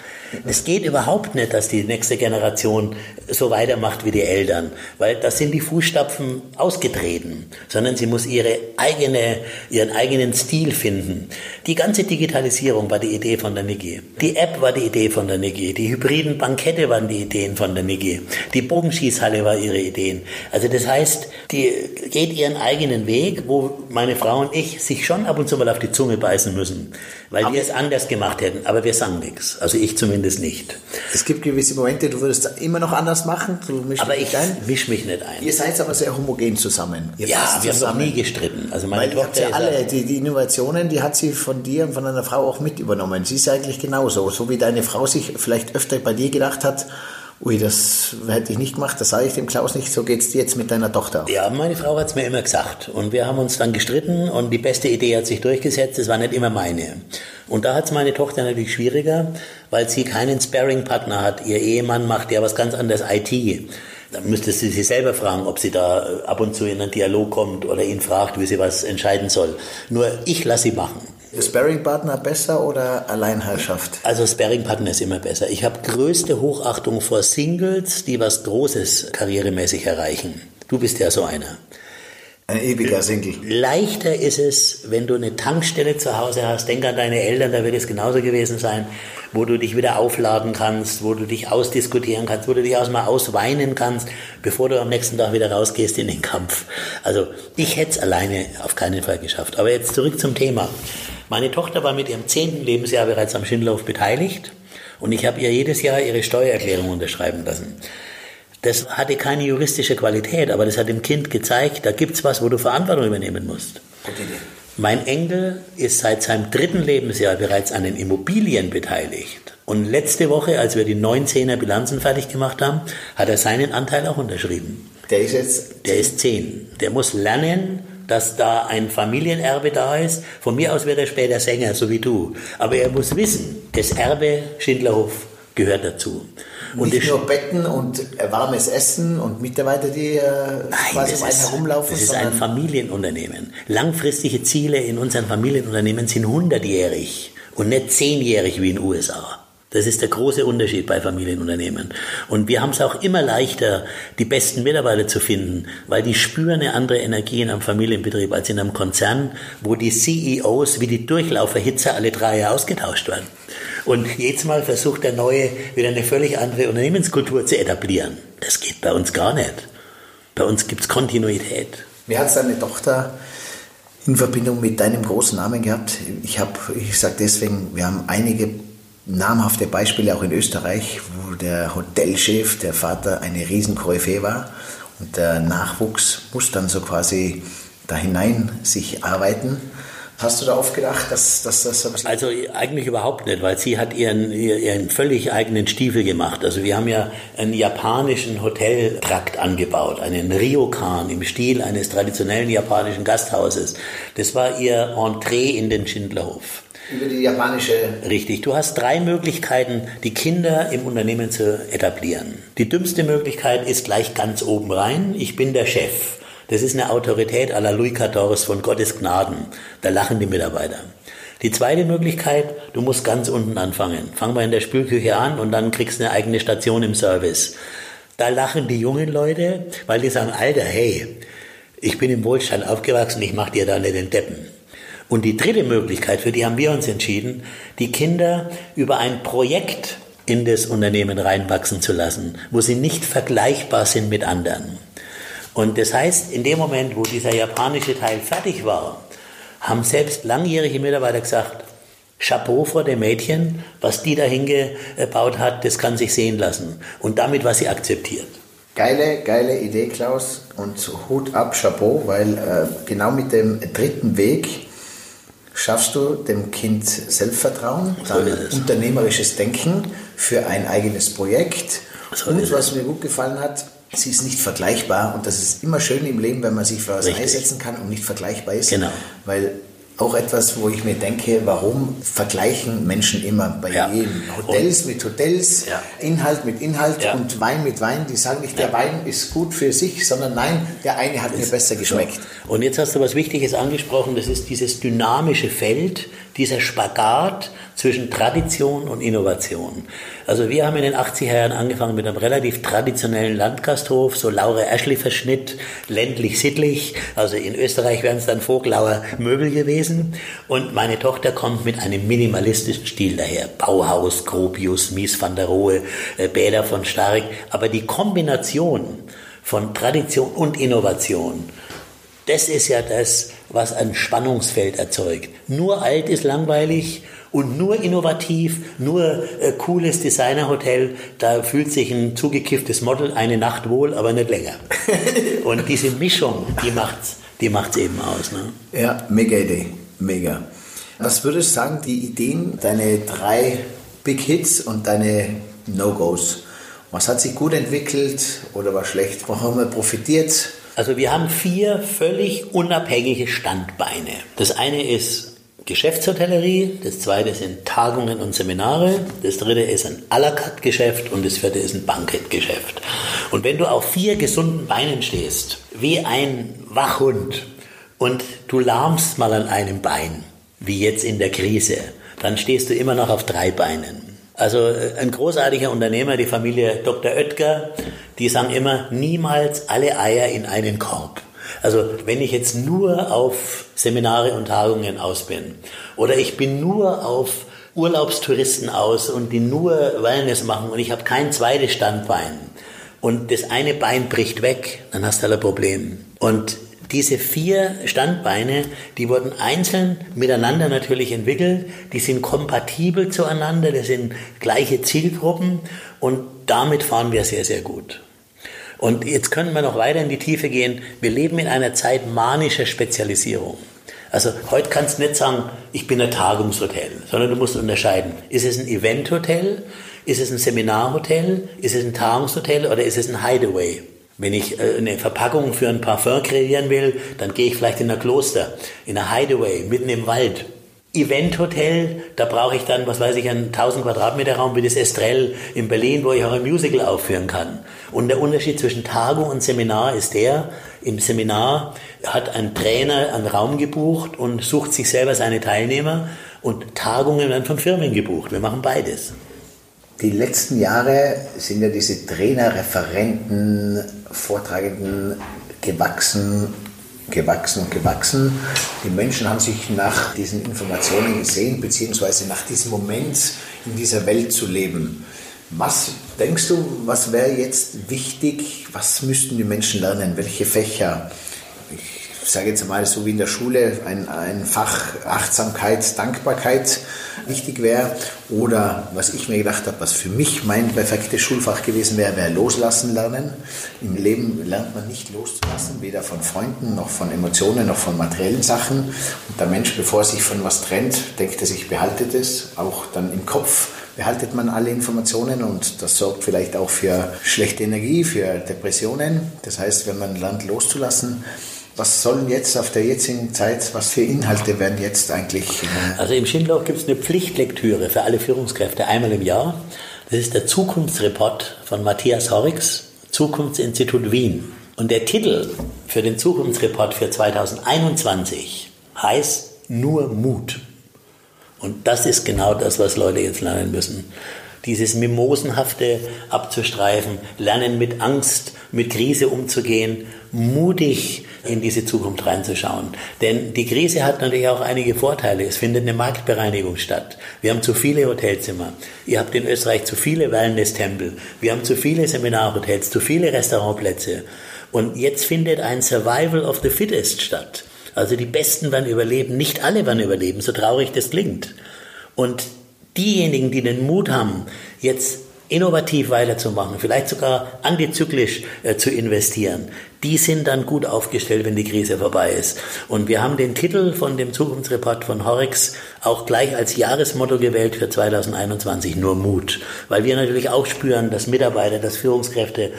Es geht überhaupt nicht, dass die nächste Generation so weitermacht wie die Eltern, weil das sind die Fußstapfen ausgetreten, sondern sie muss ihre eigene, ihren eigenen Stil finden. Die ganze Digitalisierung war die Idee von der Niki. Die App war die Idee von der Niki. Die hybriden Bankette waren die Ideen von der Niki. Die Bogenschießhalle war ihre Ideen. Also das heißt, die geht ihren eigenen Weg, wo meine Frau und ich sich schon ab und zu mal auf die Zunge beißen müssen, weil aber wir es anders gemacht hätten. Aber wir sagen nichts. Also ich zumindest nicht. Es gibt gewisse Momente, du würdest immer noch anders machen. aber ich mische mich nicht ein. Ihr seid aber sehr homogen zusammen. Ihr ja, wir zusammen. haben noch nie gestritten. Also meine Weil Tochter ja alle, die, die Innovationen, die hat sie von dir und von deiner Frau auch mit übernommen. Sie ist eigentlich genauso. So wie deine Frau sich vielleicht öfter bei dir gedacht hat, ui, das hätte ich nicht gemacht, das sage ich dem Klaus nicht, so geht es dir jetzt mit deiner Tochter. Ja, meine Frau hat es mir immer gesagt. Und wir haben uns dann gestritten und die beste Idee hat sich durchgesetzt, das war nicht immer meine. Und da hat es meine Tochter natürlich schwieriger, weil sie keinen Sparring-Partner hat. Ihr Ehemann macht ja was ganz anderes IT. Dann müsste sie sich selber fragen, ob sie da ab und zu in einen Dialog kommt oder ihn fragt, wie sie was entscheiden soll. Nur ich lasse sie machen. Sparringpartner besser oder Alleinherrschaft? Also Sparringpartner ist immer besser. Ich habe größte Hochachtung vor Singles, die was Großes karrieremäßig erreichen. Du bist ja so einer. Ein ewiger Single. Leichter ist es, wenn du eine Tankstelle zu Hause hast. Denk an deine Eltern, da wird es genauso gewesen sein, wo du dich wieder aufladen kannst, wo du dich ausdiskutieren kannst, wo du dich auch mal ausweinen kannst, bevor du am nächsten Tag wieder rausgehst in den Kampf. Also ich hätte es alleine auf keinen Fall geschafft. Aber jetzt zurück zum Thema. Meine Tochter war mit ihrem zehnten Lebensjahr bereits am Schindlerhof beteiligt und ich habe ihr jedes Jahr ihre Steuererklärung unterschreiben lassen. Das hatte keine juristische Qualität, aber das hat dem Kind gezeigt, da gibt es was, wo du Verantwortung übernehmen musst. Mein Enkel ist seit seinem dritten Lebensjahr bereits an den Immobilien beteiligt. Und letzte Woche, als wir die 19er Bilanzen fertig gemacht haben, hat er seinen Anteil auch unterschrieben. Der ist jetzt? Der ist zehn. Der muss lernen, dass da ein Familienerbe da ist. Von mir aus wird er später Sänger, so wie du. Aber er muss wissen, das Erbe Schindlerhof gehört dazu. Und nicht nur Betten und warmes Essen und Mitarbeiter, die äh, Nein, quasi um einen herumlaufen. Das ist ein Familienunternehmen. Langfristige Ziele in unseren Familienunternehmen sind hundertjährig und nicht zehnjährig wie in den USA. Das ist der große Unterschied bei Familienunternehmen. Und wir haben es auch immer leichter, die besten Mitarbeiter zu finden, weil die spüren eine andere Energie in einem Familienbetrieb als in einem Konzern, wo die CEOs wie die Durchlauferhitzer alle drei Jahre ausgetauscht werden. Und jedes Mal versucht der Neue wieder eine völlig andere Unternehmenskultur zu etablieren. Das geht bei uns gar nicht. Bei uns gibt es Kontinuität. Wie hat deine Tochter in Verbindung mit deinem großen Namen gehabt? Ich ich sage deswegen, wir haben einige namhafte Beispiele auch in Österreich, wo der Hotelchef, der Vater, eine Riesenkoryphäe war und der Nachwuchs muss dann so quasi da hinein sich arbeiten. Hast du da oft gedacht, dass, dass das Also eigentlich überhaupt nicht, weil sie hat ihren, ihren völlig eigenen Stiefel gemacht. Also wir haben ja einen japanischen Hoteltrakt angebaut, einen Ryokan im Stil eines traditionellen japanischen Gasthauses. Das war ihr Entree in den Schindlerhof. Über die japanische. Richtig. Du hast drei Möglichkeiten, die Kinder im Unternehmen zu etablieren. Die dümmste Möglichkeit ist gleich ganz oben rein. Ich bin der Chef. Das ist eine Autorität à la Louis XIV von Gottes Gnaden. Da lachen die Mitarbeiter. Die zweite Möglichkeit, du musst ganz unten anfangen. Fang mal in der Spülküche an und dann kriegst du eine eigene Station im Service. Da lachen die jungen Leute, weil die sagen, Alter, hey, ich bin im Wohlstand aufgewachsen, ich mach dir da nicht den Deppen. Und die dritte Möglichkeit, für die haben wir uns entschieden, die Kinder über ein Projekt in das Unternehmen reinwachsen zu lassen, wo sie nicht vergleichbar sind mit anderen. Und das heißt, in dem Moment, wo dieser japanische Teil fertig war, haben selbst langjährige Mitarbeiter gesagt, Chapeau vor dem Mädchen, was die da hingebaut hat, das kann sich sehen lassen. Und damit war sie akzeptiert. Geile, geile Idee, Klaus. Und Hut ab, Chapeau, weil äh, genau mit dem dritten Weg schaffst du dem Kind Selbstvertrauen, so dann unternehmerisches Denken für ein eigenes Projekt. So und was mir gut gefallen hat, sie ist nicht vergleichbar und das ist immer schön im Leben, wenn man sich für was Richtig. einsetzen kann und nicht vergleichbar ist. Genau. Weil auch etwas, wo ich mir denke, warum vergleichen Menschen immer bei ja. jedem? Hotels und, mit Hotels, ja. Inhalt mit Inhalt ja. und Wein mit Wein. Die sagen nicht, der Wein ist gut für sich, sondern nein, der eine hat das mir besser geschmeckt. So. Und jetzt hast du was Wichtiges angesprochen, das ist dieses dynamische Feld, dieser Spagat zwischen Tradition und Innovation. Also wir haben in den 80er Jahren angefangen mit einem relativ traditionellen Landgasthof, so Laura Ashley Verschnitt, ländlich sittlich. Also in Österreich wären es dann Voglauer Möbel gewesen. Und meine Tochter kommt mit einem minimalistischen Stil daher. Bauhaus, Gropius, Mies van der Rohe, äh, Bäder von Stark. Aber die Kombination von Tradition und Innovation, das ist ja das, was ein Spannungsfeld erzeugt. Nur alt ist langweilig und nur innovativ, nur äh, cooles Designerhotel, da fühlt sich ein zugekifftes Model eine Nacht wohl, aber nicht länger. *laughs* und diese Mischung, die macht's, die macht's eben aus. Ne? Ja, mega Idee, mega. Was würdest du sagen, die Ideen, deine drei Big Hits und deine No-Gos? Was hat sich gut entwickelt oder was schlecht? Wo haben wir profitiert? Also wir haben vier völlig unabhängige Standbeine. Das eine ist Geschäftshotellerie, das zweite sind Tagungen und Seminare, das dritte ist ein à la carte Geschäft und das vierte ist ein Bankettgeschäft. Und wenn du auf vier gesunden Beinen stehst, wie ein Wachhund, und du lahmst mal an einem Bein, wie jetzt in der Krise, dann stehst du immer noch auf drei Beinen. Also äh, ein großartiger Unternehmer, die Familie Dr. Oetker, die sagen immer, niemals alle Eier in einen Korb. Also wenn ich jetzt nur auf Seminare und Tagungen aus bin oder ich bin nur auf Urlaubstouristen aus und die nur Wellness machen und ich habe kein zweites Standbein und das eine Bein bricht weg, dann hast du ein Problem. Und diese vier Standbeine, die wurden einzeln miteinander natürlich entwickelt, die sind kompatibel zueinander, das sind gleiche Zielgruppen und damit fahren wir sehr, sehr gut. Und jetzt können wir noch weiter in die Tiefe gehen. Wir leben in einer Zeit manischer Spezialisierung. Also heute kannst du nicht sagen, ich bin ein Tagungshotel, sondern du musst unterscheiden. Ist es ein Eventhotel? Ist es ein Seminarhotel? Ist es ein Tagungshotel oder ist es ein Hideaway? Wenn ich äh, eine Verpackung für ein Parfum kreieren will, dann gehe ich vielleicht in ein Kloster, in ein Hideaway, mitten im Wald. Eventhotel, da brauche ich dann, was weiß ich, einen 1000 Quadratmeter Raum wie das Estrell in Berlin, wo ich auch ein Musical aufführen kann. Und der Unterschied zwischen Tagung und Seminar ist der, im Seminar hat ein Trainer einen Raum gebucht und sucht sich selber seine Teilnehmer und Tagungen werden von Firmen gebucht. Wir machen beides die letzten Jahre sind ja diese Trainer, Referenten, Vortragenden gewachsen, gewachsen und gewachsen. Die Menschen haben sich nach diesen Informationen gesehen, beziehungsweise nach diesem Moment in dieser Welt zu leben. Was denkst du, was wäre jetzt wichtig? Was müssten die Menschen lernen? Welche Fächer? Ich sage jetzt mal so wie in der Schule, ein, ein Fach Achtsamkeit, Dankbarkeit wichtig wäre. Oder was ich mir gedacht habe, was für mich mein perfektes Schulfach gewesen wäre, wäre Loslassen lernen. Im Leben lernt man nicht loszulassen, weder von Freunden noch von Emotionen noch von materiellen Sachen. Und der Mensch, bevor er sich von was trennt, denkt er sich, behaltet es. Auch dann im Kopf behaltet man alle Informationen und das sorgt vielleicht auch für schlechte Energie, für Depressionen. Das heißt, wenn man lernt loszulassen, was sollen jetzt auf der jetzigen Zeit, was für Inhalte werden jetzt eigentlich? Äh also im Schindloch gibt es eine Pflichtlektüre für alle Führungskräfte einmal im Jahr. Das ist der Zukunftsreport von Matthias Horricks, Zukunftsinstitut Wien. Und der Titel für den Zukunftsreport für 2021 heißt Nur Mut. Und das ist genau das, was Leute jetzt lernen müssen. Dieses Mimosenhafte abzustreifen, lernen mit Angst, mit Krise umzugehen, mutig in diese Zukunft reinzuschauen. Denn die Krise hat natürlich auch einige Vorteile. Es findet eine Marktbereinigung statt. Wir haben zu viele Hotelzimmer. Ihr habt in Österreich zu viele Wellness-Tempel. Wir haben zu viele Seminarhotels, zu viele Restaurantplätze. Und jetzt findet ein Survival of the Fittest statt. Also die Besten werden überleben, nicht alle werden überleben, so traurig das klingt. Und diejenigen, die den Mut haben, jetzt innovativ weiterzumachen, vielleicht sogar antizyklisch äh, zu investieren, die sind dann gut aufgestellt, wenn die Krise vorbei ist. Und wir haben den Titel von dem Zukunftsreport von Horrix auch gleich als Jahresmotto gewählt für 2021, nur Mut. Weil wir natürlich auch spüren, dass Mitarbeiter, dass Führungskräfte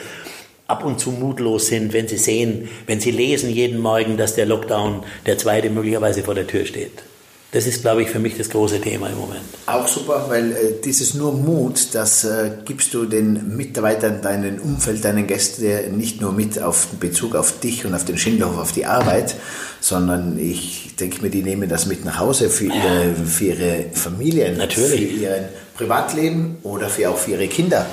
ab und zu mutlos sind, wenn sie sehen, wenn sie lesen jeden Morgen, dass der Lockdown, der zweite, möglicherweise vor der Tür steht. Das ist, glaube ich, für mich das große Thema im Moment. Auch super, weil äh, dieses nur Mut, das äh, gibst du den Mitarbeitern, deinem Umfeld, deinen Gästen nicht nur mit auf Bezug auf dich und auf den Schindlerhof, auf die Arbeit, sondern ich denke mir, die nehmen das mit nach Hause für ihre, für ihre Familien, Natürlich. für ihr Privatleben oder für auch für ihre Kinder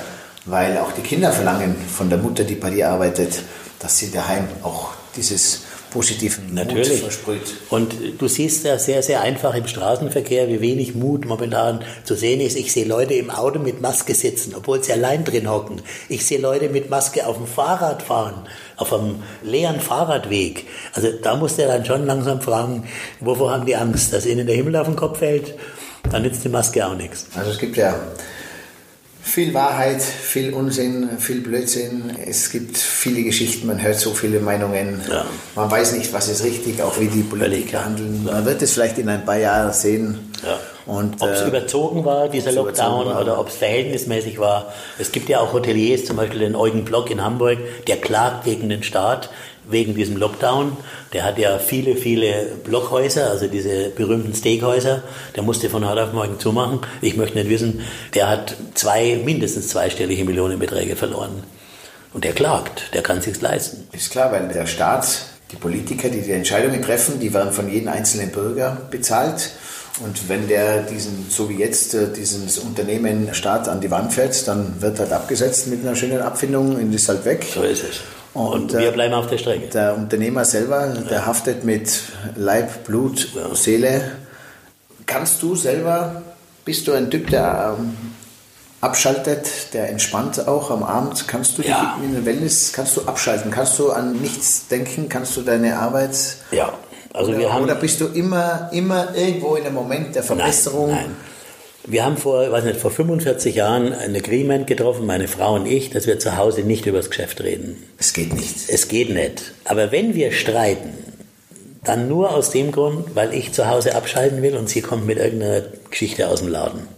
weil auch die Kinder verlangen von der Mutter, die bei dir arbeitet, dass sie daheim auch dieses positiven Natürlich. Mut versprüht. Und du siehst ja sehr, sehr einfach im Straßenverkehr, wie wenig Mut momentan zu sehen ist. Ich sehe Leute im Auto mit Maske sitzen, obwohl sie allein drin hocken. Ich sehe Leute mit Maske auf dem Fahrrad fahren, auf einem leeren Fahrradweg. Also da muss der dann schon langsam fragen, wovor haben die Angst, dass ihnen der Himmel auf den Kopf fällt? Dann nützt die Maske auch nichts. Also es gibt ja viel Wahrheit, viel Unsinn, viel Blödsinn. Es gibt viele Geschichten, man hört so viele Meinungen. Ja. Man weiß nicht, was ist richtig, auch wie die Politiker handeln. Man wird es vielleicht in ein paar Jahren sehen. Ja. ob es äh, überzogen war, dieser Lockdown, war. oder ob es verhältnismäßig war. Es gibt ja auch Hoteliers, zum Beispiel den Eugen Block in Hamburg, der klagt gegen den Staat wegen diesem Lockdown. Der hat ja viele, viele Blockhäuser, also diese berühmten Steakhäuser. Der musste von heute auf morgen zumachen. Ich möchte nicht wissen, der hat zwei, mindestens zweistellige Millionenbeträge verloren. Und der klagt, der kann sich's leisten. Ist klar, weil der Staat, die Politiker, die die Entscheidungen treffen, die werden von jedem einzelnen Bürger bezahlt. Und wenn der diesen, so wie jetzt, äh, dieses Unternehmen Staat an die Wand fährt, dann wird halt abgesetzt mit einer schönen Abfindung und ist halt weg. So ist es. Und, und wir bleiben auf der Strecke. Der Unternehmer selber, der ja. haftet mit Leib, Blut, ja. Seele. Kannst du selber, bist du ein Typ, der ähm, abschaltet, der entspannt auch am Abend? Kannst du ja. in der Wellness, kannst du abschalten? Kannst du an nichts denken? Kannst du deine Arbeit... Ja. Also oder, wir haben, oder bist du immer, immer irgendwo in einem Moment der Verbesserung? Nein, nein. Wir haben vor, weiß nicht, vor 45 Jahren ein Agreement getroffen, meine Frau und ich, dass wir zu Hause nicht über das Geschäft reden. Es geht nicht. Es geht nicht. Aber wenn wir streiten, dann nur aus dem Grund, weil ich zu Hause abschalten will und sie kommt mit irgendeiner Geschichte aus dem Laden.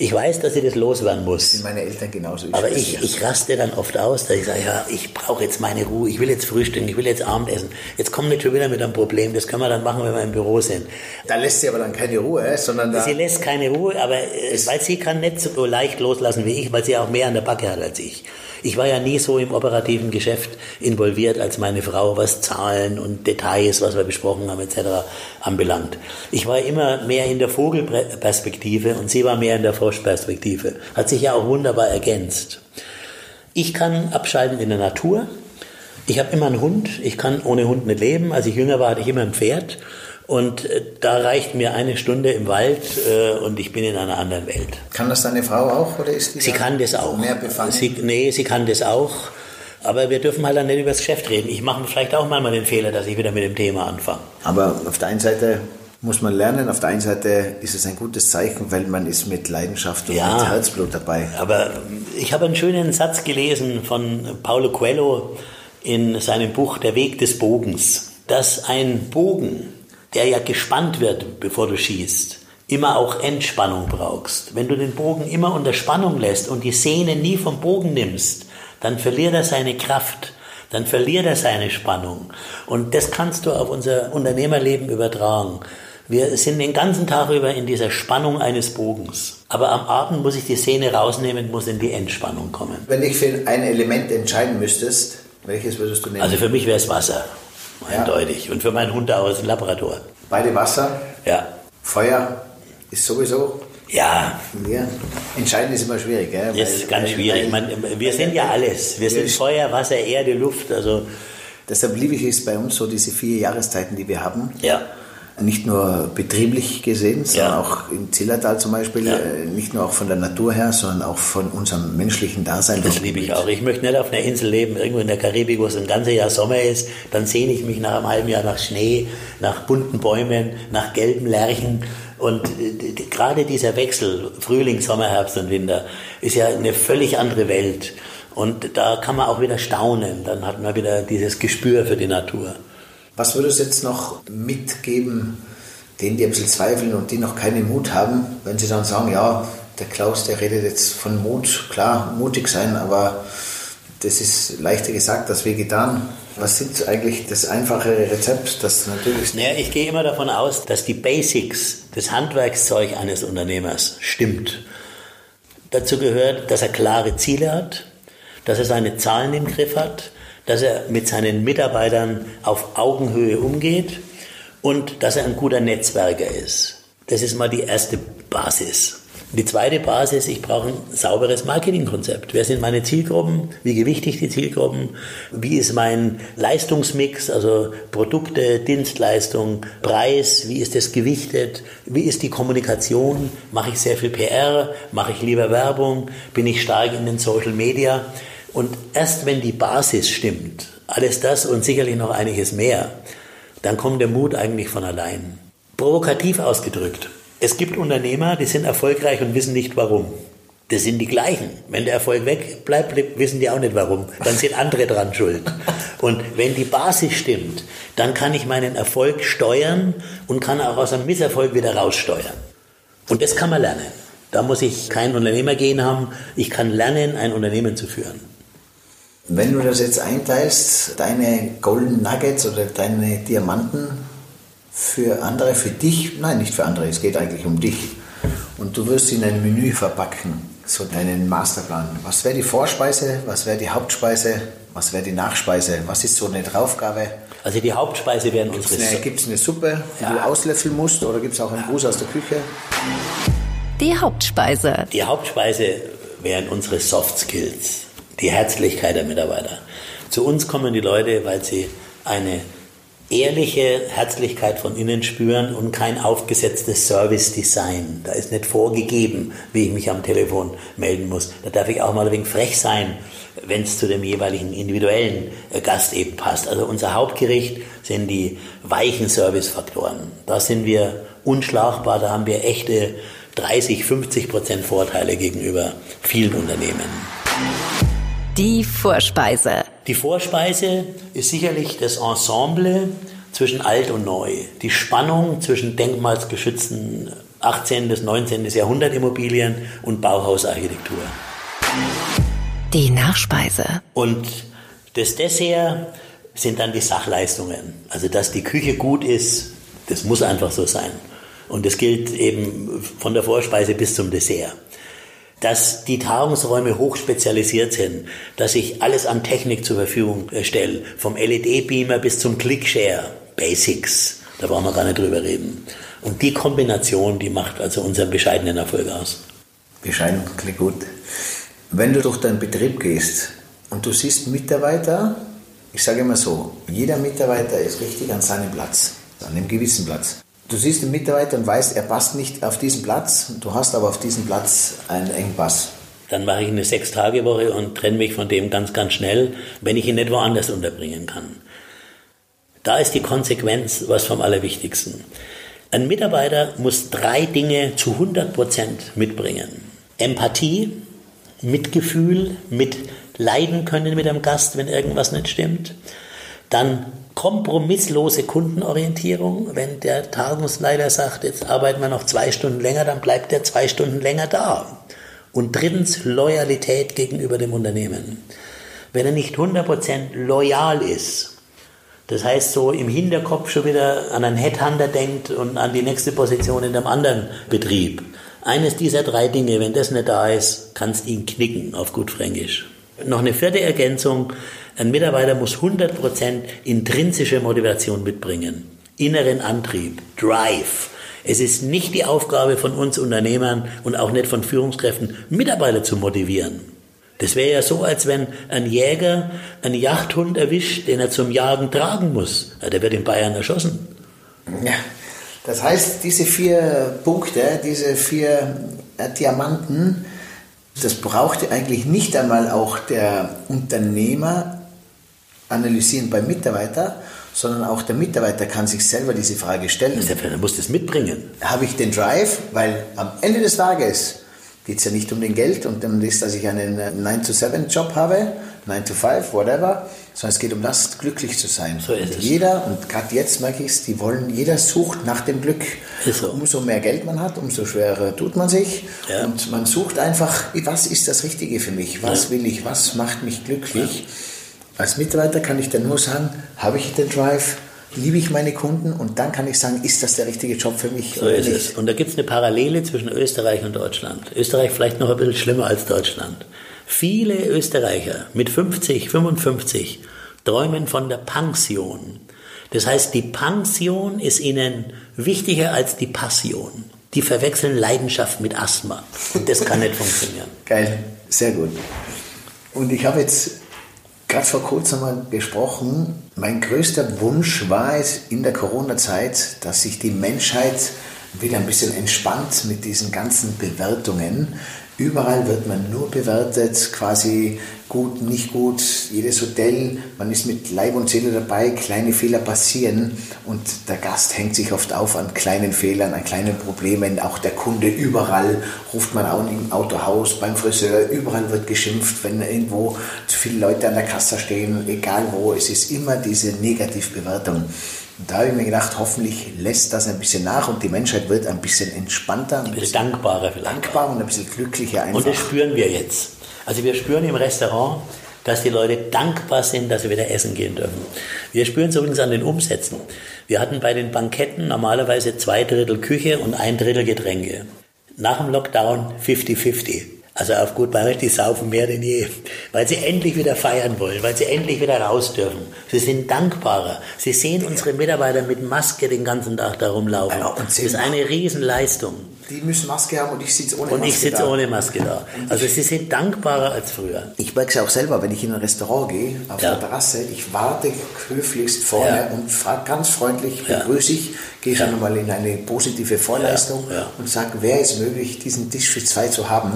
Ich weiß, dass ich das loswerden muss. Das sind meine Eltern genauso. Ich aber ich, ich raste dann oft aus, dass ich sage, ja, ich brauche jetzt meine Ruhe, ich will jetzt frühstücken, ich will jetzt Abendessen. Jetzt kommen nicht schon wieder mit einem Problem, das können wir dann machen, wenn wir im Büro sind. Da lässt sie aber dann keine Ruhe, sondern da Sie lässt keine Ruhe, aber äh, weil sie kann nicht so leicht loslassen wie ich, weil sie auch mehr an der Backe hat als ich. Ich war ja nie so im operativen Geschäft involviert als meine Frau, was Zahlen und Details, was wir besprochen haben etc. anbelangt. Ich war immer mehr in der Vogelperspektive und sie war mehr in der Froschperspektive. Hat sich ja auch wunderbar ergänzt. Ich kann abschalten in der Natur. Ich habe immer einen Hund. Ich kann ohne Hund nicht leben. Als ich jünger war, hatte ich immer ein Pferd. Und äh, da reicht mir eine Stunde im Wald äh, und ich bin in einer anderen Welt. Kann das deine Frau auch oder ist die Sie kann das auch. Mehr befangen? Sie, nee, sie kann das auch. Aber wir dürfen halt dann nicht über das Geschäft reden. Ich mache vielleicht auch manchmal den Fehler, dass ich wieder mit dem Thema anfange. Aber auf der einen Seite muss man lernen, auf der einen Seite ist es ein gutes Zeichen, weil man ist mit Leidenschaft und ja, mit Herzblut dabei. Aber ich habe einen schönen Satz gelesen von Paulo Coelho in seinem Buch Der Weg des Bogens, dass ein Bogen der ja gespannt wird, bevor du schießt, immer auch Entspannung brauchst. Wenn du den Bogen immer unter Spannung lässt und die Sehne nie vom Bogen nimmst, dann verliert er seine Kraft, dann verliert er seine Spannung. Und das kannst du auf unser Unternehmerleben übertragen. Wir sind den ganzen Tag über in dieser Spannung eines Bogens. Aber am Abend muss ich die Sehne rausnehmen, muss in die Entspannung kommen. Wenn ich für ein Element entscheiden müsstest, welches würdest du nehmen? Also für mich wäre es Wasser. Eindeutig. Ja. Und für meinen Hund auch ist ein Labrador. Beide Wasser? Ja. Feuer ist sowieso? Ja. ja. Entscheiden ist immer schwierig. Gell? Das ist ganz schwierig. Weil, Man, wir sind ja alles. Wir sind Feuer, Wasser, Erde, Luft. Also Deshalb liebe ich es bei uns so, diese vier Jahreszeiten, die wir haben. Ja. Nicht nur betrieblich gesehen, sondern ja. auch im Zillertal zum Beispiel, ja. Äh, nicht nur auch von der Natur her, sondern auch von unserem menschlichen Dasein. Das liebe ich auch. Ich möchte nicht auf einer Insel leben, irgendwo in der Karibik, wo es ein ganzes Jahr Sommer ist. Dann sehne ich mich nach einem halben Jahr nach Schnee, nach bunten Bäumen, nach gelben Lärchen. Und äh, gerade dieser Wechsel, Frühling, Sommer, Herbst und Winter, ist ja eine völlig andere Welt. Und da kann man auch wieder staunen. Dann hat man wieder dieses Gespür für die Natur. Was würdest du jetzt noch mitgeben, denen, die ein bisschen zweifeln und die noch keinen Mut haben, wenn sie dann sagen, ja, der Klaus, der redet jetzt von Mut, klar, mutig sein, aber das ist leichter gesagt als wie getan. Was sind eigentlich das einfache Rezept, das natürlich... Naja, ich gehe immer davon aus, dass die Basics, das Handwerkszeug eines Unternehmers stimmt. Dazu gehört, dass er klare Ziele hat, dass er seine Zahlen im Griff hat, dass er mit seinen Mitarbeitern auf Augenhöhe umgeht und dass er ein guter Netzwerker ist. Das ist mal die erste Basis. Die zweite Basis, ich brauche ein sauberes Marketingkonzept. Wer sind meine Zielgruppen? Wie gewichtig die Zielgruppen? Wie ist mein Leistungsmix, also Produkte, Dienstleistung, Preis? Wie ist das gewichtet? Wie ist die Kommunikation? Mache ich sehr viel PR? Mache ich lieber Werbung? Bin ich stark in den Social Media? Und erst wenn die Basis stimmt, alles das und sicherlich noch einiges mehr, dann kommt der Mut eigentlich von allein. Provokativ ausgedrückt. Es gibt Unternehmer, die sind erfolgreich und wissen nicht warum. Das sind die gleichen. Wenn der Erfolg wegbleibt, wissen die auch nicht warum. Dann sind andere dran schuld. Und wenn die Basis stimmt, dann kann ich meinen Erfolg steuern und kann auch aus einem Misserfolg wieder raussteuern. Und das kann man lernen. Da muss ich kein Unternehmergehen haben. Ich kann lernen, ein Unternehmen zu führen. Wenn du das jetzt einteilst, deine Golden Nuggets oder deine Diamanten für andere, für dich, nein, nicht für andere, es geht eigentlich um dich. Und du wirst in ein Menü verpacken, so deinen Masterplan. Was wäre die Vorspeise, was wäre die Hauptspeise, was wäre die Nachspeise, was ist so eine Draufgabe? Also die Hauptspeise wären gibt's unsere... Gibt es eine Suppe, die ja. du auslöffeln musst oder gibt es auch einen Gruß aus der Küche? Die Hauptspeise. Die Hauptspeise wären unsere Soft Skills die Herzlichkeit der Mitarbeiter. Zu uns kommen die Leute, weil sie eine ehrliche Herzlichkeit von innen spüren und kein aufgesetztes Service-Design. Da ist nicht vorgegeben, wie ich mich am Telefon melden muss. Da darf ich auch mal ein wenig frech sein, wenn es zu dem jeweiligen individuellen äh, Gast eben passt. Also unser Hauptgericht sind die weichen Service-Faktoren. Da sind wir unschlagbar, da haben wir echte 30, 50 Prozent Vorteile gegenüber vielen Unternehmen. Die Vorspeise. Die Vorspeise ist sicherlich das Ensemble zwischen alt und neu. Die Spannung zwischen denkmalsgeschützten 18. bis 19. Jahrhundert Immobilien und Bauhausarchitektur. Die Nachspeise. Und das Dessert sind dann die Sachleistungen. Also, dass die Küche gut ist, das muss einfach so sein. Und das gilt eben von der Vorspeise bis zum Dessert dass die Tagungsräume hochspezialisiert sind, dass ich alles an Technik zur Verfügung äh, stelle, vom LED-Beamer bis zum Clickshare, Basics, da brauchen wir gar nicht drüber reden. Und die Kombination, die macht also unseren bescheidenen Erfolg aus. Bescheiden klingt gut. Wenn du durch deinen Betrieb gehst und du siehst Mitarbeiter, ich sage immer so, jeder Mitarbeiter ist richtig an seinem Platz, an einem gewissen Platz. Du siehst den Mitarbeiter und weißt, er passt nicht auf diesen Platz, du hast aber auf diesem Platz einen Engpass. Dann mache ich eine Sechs-Tage-Woche und trenne mich von dem ganz, ganz schnell, wenn ich ihn nicht woanders unterbringen kann. Da ist die Konsequenz was vom Allerwichtigsten. Ein Mitarbeiter muss drei Dinge zu 100 Prozent mitbringen. Empathie, Mitgefühl, mit leiden können mit einem Gast, wenn irgendwas nicht stimmt. Dann kompromisslose Kundenorientierung. Wenn der Tagungsleiter sagt, jetzt arbeiten wir noch zwei Stunden länger, dann bleibt er zwei Stunden länger da. Und drittens Loyalität gegenüber dem Unternehmen. Wenn er nicht 100% loyal ist, das heißt so im Hinterkopf schon wieder an einen Headhunter denkt und an die nächste Position in einem anderen Betrieb. Eines dieser drei Dinge, wenn das nicht da ist, kannst ihn knicken auf gut Fränkisch. Noch eine vierte Ergänzung. Ein Mitarbeiter muss 100% intrinsische Motivation mitbringen, inneren Antrieb, Drive. Es ist nicht die Aufgabe von uns Unternehmern und auch nicht von Führungskräften, Mitarbeiter zu motivieren. Das wäre ja so, als wenn ein Jäger einen Jagdhund erwischt, den er zum Jagen tragen muss. Ja, der wird in Bayern erschossen. Ja, das heißt, diese vier Punkte, diese vier äh, Diamanten, das brauchte eigentlich nicht einmal auch der Unternehmer analysieren beim Mitarbeiter, sondern auch der Mitarbeiter kann sich selber diese Frage stellen. Er muss das mitbringen. Habe ich den Drive? Weil am Ende des Tages geht es ja nicht um den Geld und um das, dass ich einen 9-to-7-Job habe, 9-to-5, whatever, sondern es geht um das, glücklich zu sein. So ist und es. jeder, und gerade jetzt merke ich es, die wollen, jeder sucht nach dem Glück. So. Umso mehr Geld man hat, umso schwerer tut man sich. Ja. Und man sucht einfach, was ist das Richtige für mich? Was Ja. will ich? Was macht mich glücklich? Als Mitarbeiter kann ich dann nur sagen, habe ich den Drive? Liebe ich meine Kunden? Und dann kann ich sagen, ist das der richtige Job für mich So ist es. Und da gibt es eine Parallele zwischen Österreich und Deutschland. Österreich vielleicht noch ein bisschen schlimmer als Deutschland. Viele Österreicher mit 50, 55 träumen von der Pension. Das heißt, die Pension ist ihnen wichtiger als die Passion. Die verwechseln Leidenschaft mit Asthma. Und das kann nicht *laughs* funktionieren. Geil, sehr gut. Und ich habe jetzt gerade vor kurzem mal gesprochen, mein größter Wunsch war es in der Corona-Zeit, dass sich die Menschheit wieder ein bisschen entspannt mit diesen ganzen Bewertungen. Überall wird man nur bewertet, quasi gut, nicht gut, jedes Hotel, man ist mit Leib und Seele dabei, kleine Fehler passieren und der Gast hängt sich oft auf an kleinen Fehlern, an kleinen Problemen, auch der Kunde überall ruft man auch im Autohaus, beim Friseur, überall wird geschimpft, wenn irgendwo zu viele Leute an der Kasse stehen, egal wo, es ist immer diese Negativbewertung. Da habe ich mir gedacht, hoffentlich lässt das ein bisschen nach und die Menschheit wird ein bisschen entspannter, ein Ein bisschen bisschen dankbarer vielleicht. dankbar und ein bisschen glücklicher Und das einfach. spüren wir jetzt. Also wir spüren im Restaurant, dass die Leute dankbar sind, dass sie wieder essen gehen dürfen. Wir spüren es übrigens an den Umsätzen. Wir hatten bei den Banketten normalerweise zwei Drittel Küche und ein Drittel Getränke. Nach dem Lockdown 50-50. Also auf gut Bayerisch, die saufen mehr denn je, weil sie endlich wieder feiern wollen, weil sie endlich wieder raus dürfen. Sie sind dankbarer. Sie sehen unsere Mitarbeiter mit Maske den ganzen Tag da rumlaufen. Ja, das ist eine Riesenleistung. Die müssen Maske haben und ich sitze ohne Und Maske ich sitze ohne Maske da. Also sie sind dankbarer als früher. Ich merke es ja auch selber, wenn ich in ein Restaurant gehe, auf Ja. der Terrasse, ich warte höflichst vorne Ja. und frage ganz freundlich, begrüße ich, gehe schon einmal in eine positive Vorleistung und sage, wäre es möglich, diesen Tisch für zwei zu haben?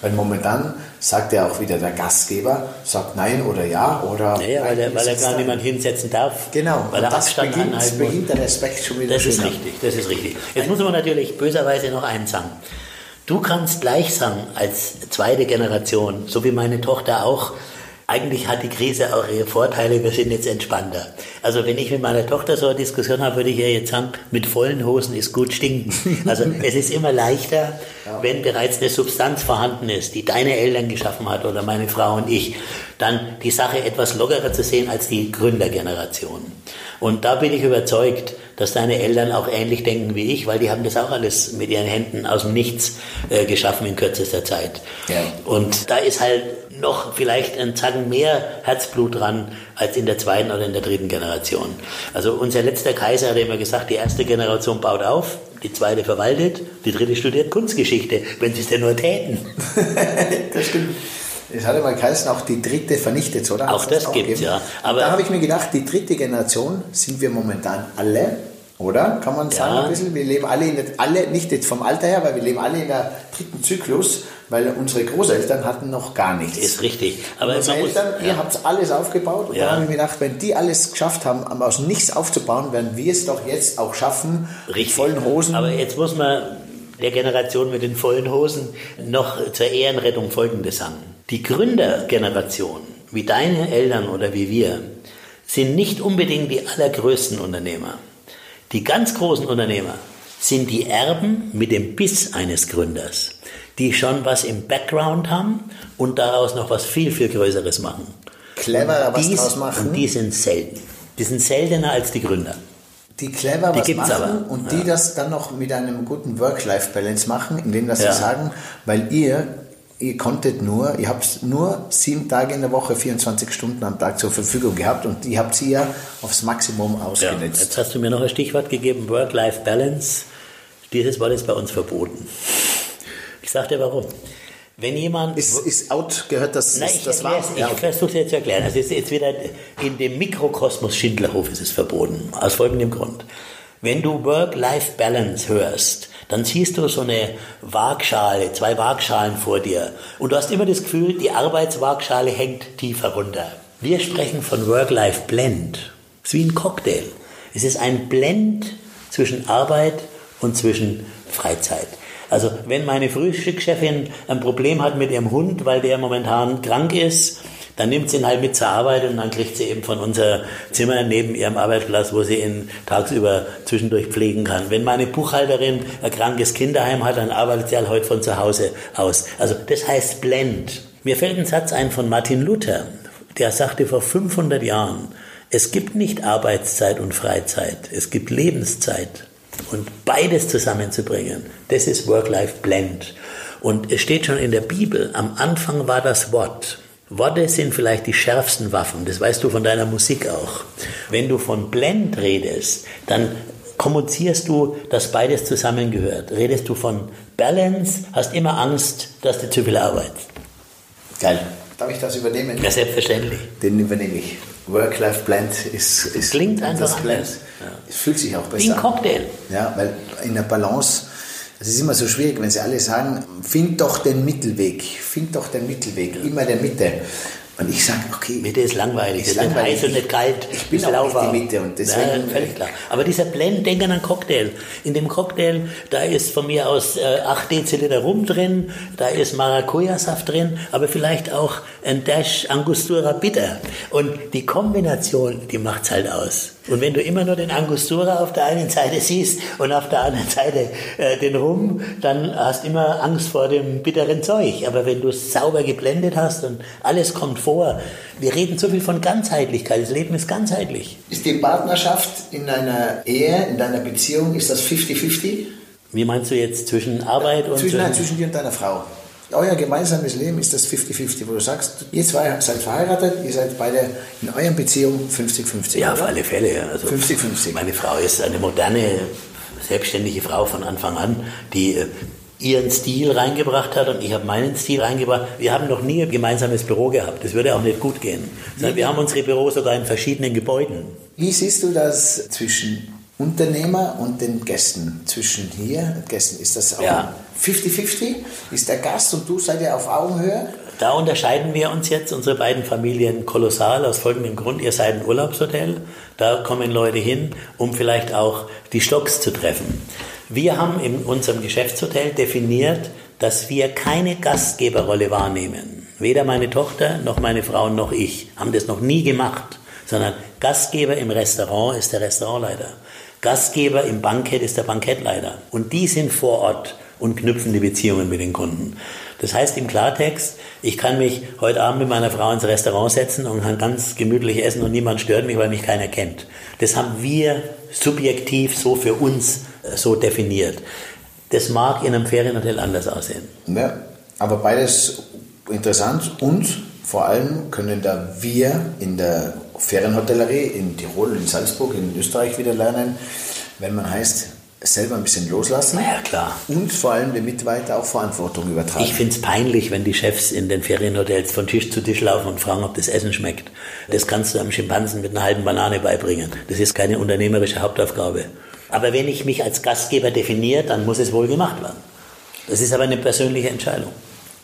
Weil momentan sagt ja auch wieder der Gastgeber, sagt nein oder ja oder Ja, ja, weil, er, weil er gar niemand hinsetzen darf. Genau, weil und er das Abstand beginnt, anhalten muss. beginnt der Respekt schon wieder Das ist schöner. richtig, das ist richtig. Jetzt muss man natürlich böserweise noch eins sagen. Du kannst gleich sagen, als zweite Generation, so wie meine Tochter auch, eigentlich hat die Krise auch ihre Vorteile, wir sind jetzt entspannter. Also wenn ich mit meiner Tochter so eine Diskussion habe, würde ich ihr jetzt sagen, mit vollen Hosen ist gut stinken. *laughs* Also es ist immer leichter, wenn bereits eine Substanz vorhanden ist, die deine Eltern geschaffen hat oder meine Frau und ich, dann die Sache etwas lockerer zu sehen als die Gründergeneration. Und da bin ich überzeugt, dass deine Eltern auch ähnlich denken wie ich, weil die haben das auch alles mit ihren Händen aus dem Nichts äh, geschaffen in kürzester Zeit. Ja. Und da ist halt noch vielleicht ein Zacken mehr Herzblut dran als in der zweiten oder in der dritten Generation. Also unser letzter Kaiser hat immer gesagt, die erste Generation baut auf, die zweite verwaltet, die dritte studiert Kunstgeschichte, wenn sie es denn nur täten. *laughs* Das stimmt. Es hatte mal geheißen, auch die dritte vernichtet, oder? Auch Hat's das gibt's, gegeben? ja. Aber- da habe ich mir gedacht, die dritte Generation sind wir momentan alle, oder? Kann man sagen Ja. ein bisschen? Wir leben alle, in der, alle, nicht jetzt vom Alter her, weil wir leben alle in der dritten Zyklus, weil unsere Großeltern hatten noch gar nichts. Ist richtig. Aber Unsere man muss, Eltern, ihr ja. habt alles aufgebaut und Ja. da habe ich mir gedacht, wenn die alles geschafft haben, aber aus nichts aufzubauen, werden wir es doch jetzt auch schaffen, mit Richtig. vollen Hosen. Aber jetzt muss man der Generation mit den vollen Hosen noch zur Ehrenrettung Folgendes sagen. Die Gründergeneration, wie deine Eltern oder wie wir, sind nicht unbedingt die allergrößten Unternehmer. Die ganz großen Unternehmer sind die Erben mit dem Biss eines Gründers, die schon was im Background haben und daraus noch was viel, viel Größeres machen. Cleverer was draus machen. Und die sind selten. Die sind seltener als die Gründer. die clever Die was gibt's machen aber, und die das dann noch mit einem guten Work-Life-Balance machen, indem dass Ja. sie sagen, weil ihr, ihr konntet nur, ihr habt nur sieben Tage in der Woche, 24 Stunden am Tag zur Verfügung gehabt und die habt sie ja aufs Maximum Ja, ausgenutzt. jetzt hast du mir noch ein Stichwort gegeben, Work-Life-Balance. Dieses Wort ist bei uns verboten. Ich sage dir warum. Wenn jemand. Ist, ist out, gehört das, Nein, ist ich, das ich Ja, okay. versuche es jetzt zu erklären. Also es ist jetzt wieder in dem Mikrokosmos Schindlerhof ist es verboten. Aus folgendem Grund. Wenn du Work-Life-Balance hörst, dann siehst du so eine Waagschale, zwei Waagschalen vor dir. Und du hast immer das Gefühl, die Arbeitswaagschale hängt tiefer runter. Wir sprechen von Work-Life-Blend. Es ist wie ein Cocktail. Es ist ein Blend zwischen Arbeit und zwischen Freizeit. Also wenn meine Frühstückschefin ein Problem hat mit ihrem Hund, weil der momentan krank ist, dann nimmt sie ihn halt mit zur Arbeit und dann kriegt sie eben von unser Zimmer neben ihrem Arbeitsplatz, wo sie ihn tagsüber zwischendurch pflegen kann. Wenn meine Buchhalterin ein krankes Kinderheim hat, dann arbeitet sie halt heute von zu Hause aus. Also das heißt Blend. Mir fällt ein Satz ein von Martin Luther, der sagte vor 500 Jahren, es gibt nicht Arbeitszeit und Freizeit, es gibt Lebenszeit. Und beides zusammenzubringen, das ist Work-Life-Blend. Und es steht schon in der Bibel, am Anfang war das Wort. Worte sind vielleicht die schärfsten Waffen, das weißt du von deiner Musik auch. Wenn du von Blend redest, dann kommunizierst du, dass beides zusammengehört. Redest du von Balance, hast immer Angst, dass du zu viel arbeitest. Geil. Darf ich das übernehmen? Ja, selbstverständlich. Den übernehme ich. Work-Life-Blend ist, ist. Klingt einfach das Blend. anders. Es fühlt sich auch besser Wie ein an. Cocktail. Ja, weil in der Balance, das ist immer so schwierig, wenn sie alle sagen, find doch den Mittelweg, find doch den Mittelweg, immer der Mitte. Und ich sage, okay, Mitte ist langweilig, Ist es langweilig. heiß und nicht kalt. Ich bin auch nicht die Mitte und deswegen- Ja, völlig klar. Aber dieser Blend, denk an einen Cocktail. In dem Cocktail, da ist von mir aus äh, 8 Deziliter Rum drin, da ist Maracuja-Saft drin, aber vielleicht auch ein Dash Angostura Bitter. Und die Kombination, die macht's halt aus. Und wenn du immer nur den Angostura auf der einen Seite siehst und auf der anderen Seite äh, den Rum, dann hast du immer Angst vor dem bitteren Zeug. Aber wenn du es sauber geblendet hast und alles kommt vor, wir reden so viel von Ganzheitlichkeit. Das Leben ist ganzheitlich. ist die Partnerschaft in deiner Ehe, in deiner Beziehung, ist das 50-50? Wie meinst du jetzt zwischen Arbeit und Zwischen, nein, zwischen dir und deiner Frau. Euer gemeinsames Leben ist das 50-50, wo du sagst, ihr zwei seid verheiratet, ihr seid beide in euren Beziehungen 50-50. Ja, auf alle Fälle. ja. Also 50-50. Meine Frau ist eine moderne, selbstständige Frau von Anfang an, die äh, ihren Stil reingebracht hat und ich habe meinen Stil reingebracht. Wir haben noch nie ein gemeinsames Büro gehabt. Das würde auch nicht gut gehen. Sondern Wir haben unsere Büros sogar in verschiedenen Gebäuden. Wie siehst du das zwischen Unternehmer und den Gästen? Zwischen hier und Gästen, ist das auch Ja. 50-50? Ist der Gast und du seid ihr auf Augenhöhe? Da unterscheiden wir uns jetzt, unsere beiden Familien, kolossal aus folgendem Grund. Ihr seid ein Urlaubshotel, da kommen Leute hin, um vielleicht auch die Stocks zu treffen. Wir haben in unserem Geschäftshotel definiert, dass wir keine Gastgeberrolle wahrnehmen. Weder meine Tochter, noch meine Frau, noch ich haben das noch nie gemacht, sondern Gastgeber im Restaurant ist der Restaurantleiter. Gastgeber im Bankett ist der Bankettleiter. Und die sind vor Ort und knüpfen die Beziehungen mit den Kunden. Das heißt im Klartext, ich kann mich heute Abend mit meiner Frau ins Restaurant setzen und kann ganz gemütlich essen und niemand stört mich, weil mich keiner kennt. Das haben wir subjektiv so für uns äh, so definiert. Das mag in einem Ferienhotel anders aussehen. Ja, aber beides interessant und vor allem können da wir in der Ferienhotellerie in Tirol, in Salzburg, in Österreich wieder lernen, wenn man heißt, selber ein bisschen loslassen Na ja, klar. und vor allem den Mitarbeiter auch Verantwortung übertragen. Ich finde es peinlich, wenn die Chefs in den Ferienhotels von Tisch zu Tisch laufen und fragen, ob das Essen schmeckt. Das kannst du einem Schimpansen mit einer halben Banane beibringen. Das ist keine unternehmerische Hauptaufgabe. Aber wenn ich mich als Gastgeber definiere, dann muss es wohl gemacht werden. Das ist aber eine persönliche Entscheidung.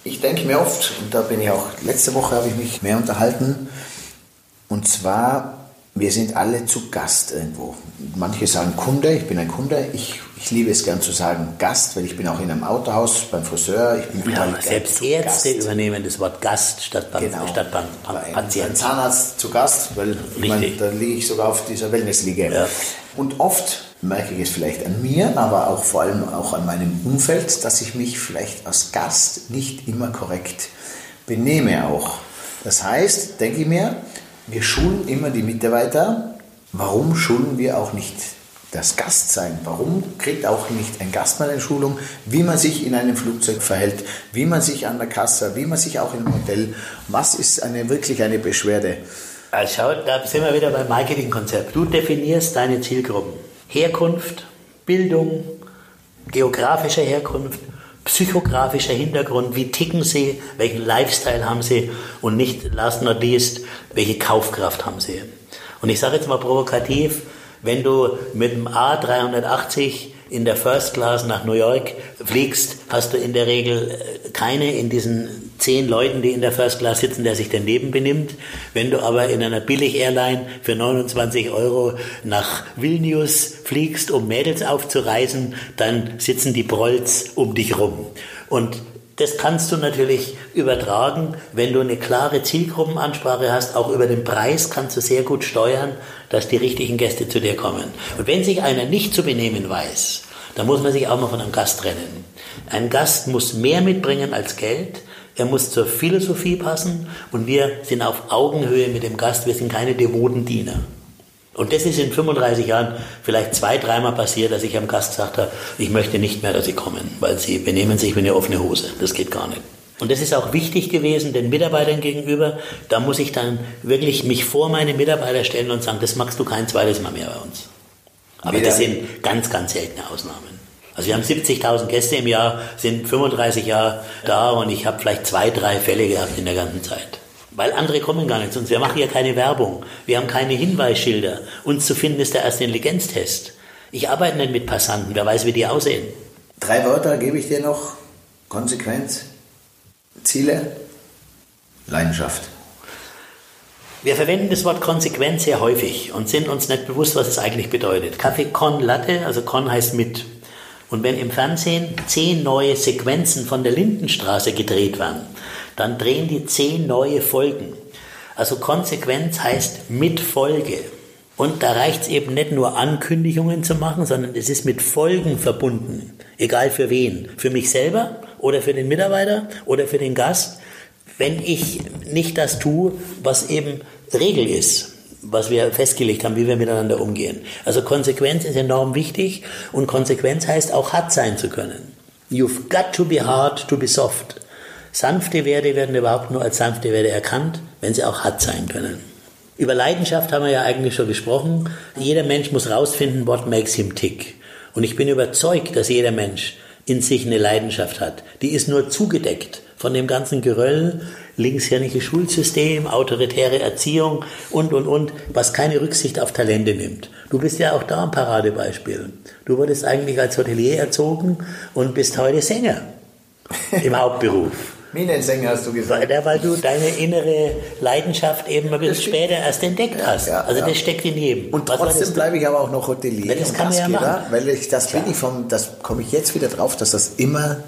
Ich denke mir oft, und da bin ich auch, letzte Woche habe ich mich mehr unterhalten, und zwar, wir sind alle zu Gast irgendwo. Manche sagen Kunde, ich bin ein Kunde, ich, ich liebe es gern zu sagen Gast, weil ich bin auch in einem Autohaus, beim Friseur, ich bin Ja, selbst Ärzte Gast. übernehmen das Wort Gast statt, Pan Genau. statt Pan Pan Bei einem- Patient. beim Zahnarzt zu Gast, weil ich Richtig. da liege ich sogar auf dieser Wellnessliege. Ja. Und oft merke ich es vielleicht an mir, aber auch vor allem auch an meinem Umfeld, dass ich mich vielleicht als Gast nicht immer korrekt benehme auch. Das heißt, denke ich mir, wir schulen immer die Mitarbeiter. Warum schulen wir auch nicht das Gastsein? Warum kriegt auch nicht ein Gast mal eine Schulung, wie man sich in einem Flugzeug verhält, wie man sich an der Kasse, wie man sich auch im Hotel, was ist eine, wirklich eine Beschwerde? Also schau, da sind wir wieder beim Marketingkonzept. Du definierst deine Zielgruppen. Herkunft, Bildung, geografischer Herkunft, psychografischer Hintergrund, wie ticken sie, welchen Lifestyle haben sie und nicht last not least, welche Kaufkraft haben sie. Und ich sage jetzt mal provokativ, wenn du mit dem A380 in der First Class nach New York fliegst, hast du in der Regel äh, keine in diesen zehn Leuten, die in der First Class sitzen, der sich daneben benimmt. Wenn du aber in einer Billig-Airline für 29 Euro nach Vilnius fliegst, um Mädels aufzureisen, dann sitzen die Prolls um dich rum. Und das kannst du natürlich übertragen, wenn du eine klare Zielgruppenansprache hast. Auch über den Preis kannst du sehr gut steuern, dass die richtigen Gäste zu dir kommen. Und wenn sich einer nicht zu benehmen weiß, dann muss man sich auch mal von einem Gast trennen. Ein Gast muss mehr mitbringen als Geld. Er muss zur Philosophie passen und wir sind auf Augenhöhe mit dem Gast. Wir sind keine devoten Diener. Und das ist in 35 Jahren vielleicht zwei, dreimal passiert, dass ich am Gast gesagt habe, ich möchte nicht mehr, dass Sie kommen, weil Sie benehmen sich wie eine offene Hose. Das geht gar nicht. Und das ist auch wichtig gewesen den Mitarbeitern gegenüber. Da muss ich dann wirklich mich vor meine Mitarbeiter stellen und sagen, das magst du kein zweites Mal mehr bei uns. Aber das sind ganz, ganz seltene Ausnahmen. Also wir haben 70.000 Gäste im Jahr, sind 35 Jahre da und ich habe vielleicht zwei, drei Fälle gehabt in der ganzen Zeit. Weil andere kommen gar nicht zu uns. Wir machen ja keine Werbung. Wir haben keine Hinweisschilder. Uns zu finden ist der erste Intelligenztest. Ich arbeite nicht mit Passanten. Wer weiß, wie die aussehen. Drei Wörter gebe ich dir noch. Konsequenz, Ziele, Leidenschaft. Wir verwenden das Wort Konsequenz sehr häufig und sind uns nicht bewusst, was es eigentlich bedeutet. Kaffee con Latte, also con heißt mit. Und wenn im Fernsehen zehn neue Sequenzen von der Lindenstraße gedreht werden, dann drehen die zehn neue Folgen. Also Konsequenz heißt mit Folge. Und da reicht es eben nicht nur Ankündigungen zu machen, sondern es ist mit Folgen verbunden. Egal für wen. Für mich selber oder für den Mitarbeiter oder für den Gast. Wenn ich nicht das tue, was eben Regel ist, was wir festgelegt haben, wie wir miteinander umgehen. Also Konsequenz ist enorm wichtig und Konsequenz heißt auch hart sein zu können. You've got to be hard to be soft. Sanfte Werte werden überhaupt nur als sanfte Werte erkannt, wenn sie auch hart sein können. Über Leidenschaft haben wir ja eigentlich schon gesprochen. Jeder Mensch muss rausfinden, what makes him tick. Und ich bin überzeugt, dass jeder Mensch in sich eine Leidenschaft hat. Die ist nur zugedeckt von dem ganzen Geröll, linkshirnige Schulsystem, autoritäre Erziehung und, und, und, was keine Rücksicht auf Talente nimmt. Du bist ja auch da ein Paradebeispiel. Du wurdest eigentlich als Hotelier erzogen und bist heute Sänger im Hauptberuf. Minensänger hast du gesagt. Weil, weil du deine innere Leidenschaft eben ein bisschen später erst entdeckt hast. Ja, also ja. das steckt in jedem. Und trotzdem bleibe ich aber auch noch Hotelier. Das kann man ja machen. Weil ich, das bin ich vom, das komme ich jetzt wieder drauf, dass das immer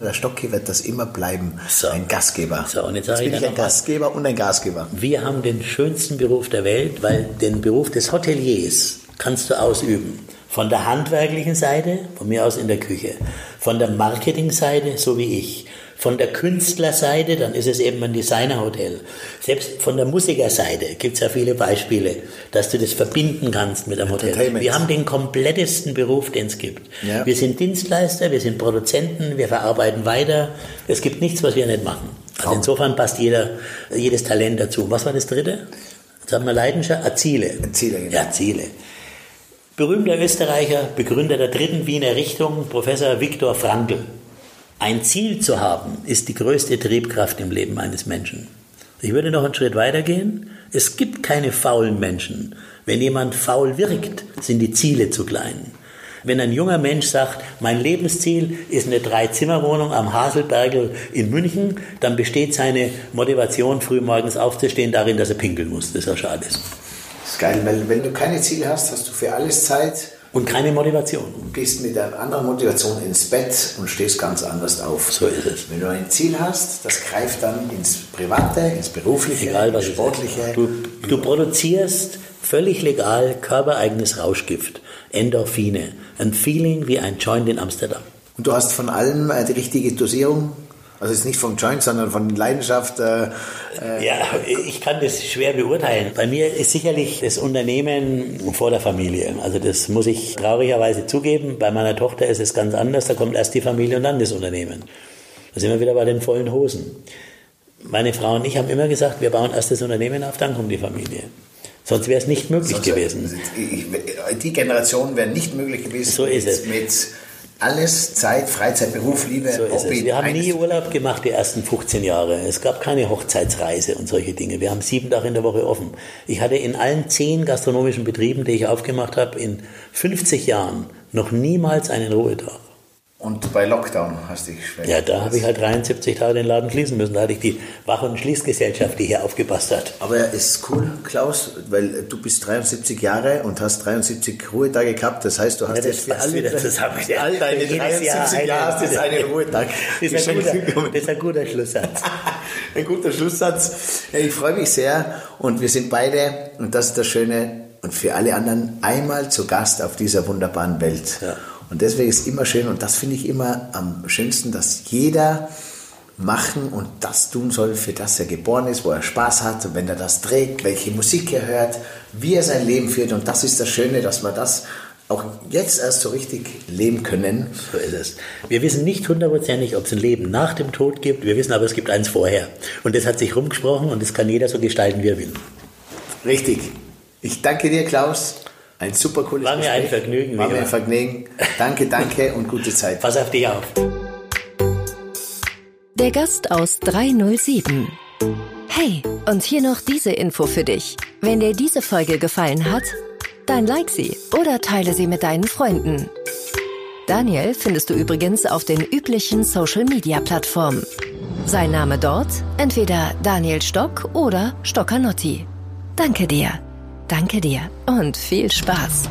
der Stocki wird das immer bleiben. So. Ein Gastgeber. So, und jetzt, jetzt bin ich, ich ein Gastgeber und ein Gastgeber. Wir haben den schönsten Beruf der Welt, weil den Beruf des Hoteliers kannst du ausüben. Von der handwerklichen Seite, von mir aus in der Küche. Von der Marketingseite, so wie ich von der Künstlerseite, dann ist es eben ein Designerhotel. Selbst von der Musikerseite gibt es ja viele Beispiele, dass du das verbinden kannst mit einem Hotel. Wir haben den komplettesten Beruf, den es gibt. Ja. Wir sind Dienstleister, wir sind Produzenten, wir verarbeiten weiter. Es gibt nichts, was wir nicht machen. Also oh. insofern passt jeder, jedes Talent dazu. Was war das dritte? Jetzt haben wir Leidenschaft, ah, Ziele. Ziele, genau. Ja, Ziele. Berühmter Österreicher, Begründer der dritten Wiener Richtung, Professor Viktor Frankl. Ein Ziel zu haben, ist die größte Triebkraft im Leben eines Menschen. Ich würde noch einen Schritt weiter gehen. Es gibt keine faulen Menschen. Wenn jemand faul wirkt, sind die Ziele zu klein. Wenn ein junger Mensch sagt, mein Lebensziel ist eine Drei-Zimmer-Wohnung am Haselbergel in München, dann besteht seine Motivation, früh morgens aufzustehen, darin, dass er pinkeln muss. Das ist ja schade. Das ist geil, weil wenn du keine Ziele hast, hast du für alles Zeit und keine Motivation. Du gehst mit einer anderen Motivation ins Bett und stehst ganz anders auf. So ist es. Wenn du ein Ziel hast, das greift dann ins Private, ins Berufliche, Egal, ins Sportliche. Du, du produzierst völlig legal körpereigenes Rauschgift, Endorphine, ein Feeling wie ein Joint in Amsterdam. Und du hast von allem äh, die richtige Dosierung also es ist nicht vom Joint, sondern von Leidenschaft. Äh, äh ja, ich kann das schwer beurteilen. Bei mir ist sicherlich das Unternehmen vor der Familie. Also das muss ich traurigerweise zugeben. Bei meiner Tochter ist es ganz anders. Da kommt erst die Familie und dann das Unternehmen. Da sind wir wieder bei den vollen Hosen. Meine Frau und ich haben immer gesagt, wir bauen erst das Unternehmen auf, dann kommt die Familie. Sonst wäre es nicht möglich Sonst gewesen. Die Generation wäre nicht möglich gewesen. So ist es. Mit alles Zeit, Freizeit, Beruf, Liebe, so Hobby. Wir haben nie Urlaub gemacht die ersten 15 Jahre. Es gab keine Hochzeitsreise und solche Dinge. Wir haben sieben Tage in der Woche offen. Ich hatte in allen zehn gastronomischen Betrieben, die ich aufgemacht habe, in 50 Jahren noch niemals einen Ruhetag. Und bei Lockdown hast du dich schwer. Ja, da habe ich halt 73 Tage den Laden schließen müssen. Da hatte ich die Wach- und Schließgesellschaft, die hier aufgepasst hat. Aber es ist cool, Klaus, weil du bist 73 Jahre und hast 73 Ruhetage gehabt. Das heißt, du hast ja, jetzt alle, wieder zusammen. *laughs* all deine 73 Jahre, Jahre hast jetzt einen *laughs* Ruhetag. Das ist, ein guter, das ist ein guter Schlusssatz. *laughs* ein guter Schlusssatz. Ich freue mich sehr und wir sind beide, und das ist das Schöne, und für alle anderen einmal zu Gast auf dieser wunderbaren Welt. Ja. Und deswegen ist es immer schön, und das finde ich immer am schönsten, dass jeder machen und das tun soll, für das er geboren ist, wo er Spaß hat, wenn er das trägt, welche Musik er hört, wie er sein Leben führt. Und das ist das Schöne, dass wir das auch jetzt erst so richtig leben können. So ist es. Wir wissen nicht hundertprozentig, ob es ein Leben nach dem Tod gibt. Wir wissen aber, es gibt eins vorher. Und das hat sich rumgesprochen und das kann jeder so gestalten, wie er will. Richtig. Ich danke dir, Klaus. Ein super cooles War mir ein Vergnügen. War mir ein Vergnügen. Danke, danke und gute Zeit. Pass auf dich auf. Der Gast aus 307. Hey, und hier noch diese Info für dich. Wenn dir diese Folge gefallen hat, dann like sie oder teile sie mit deinen Freunden. Daniel findest du übrigens auf den üblichen Social-Media-Plattformen. Sein Name dort entweder Daniel Stock oder Stockanotti. Danke dir. Danke dir und viel Spaß.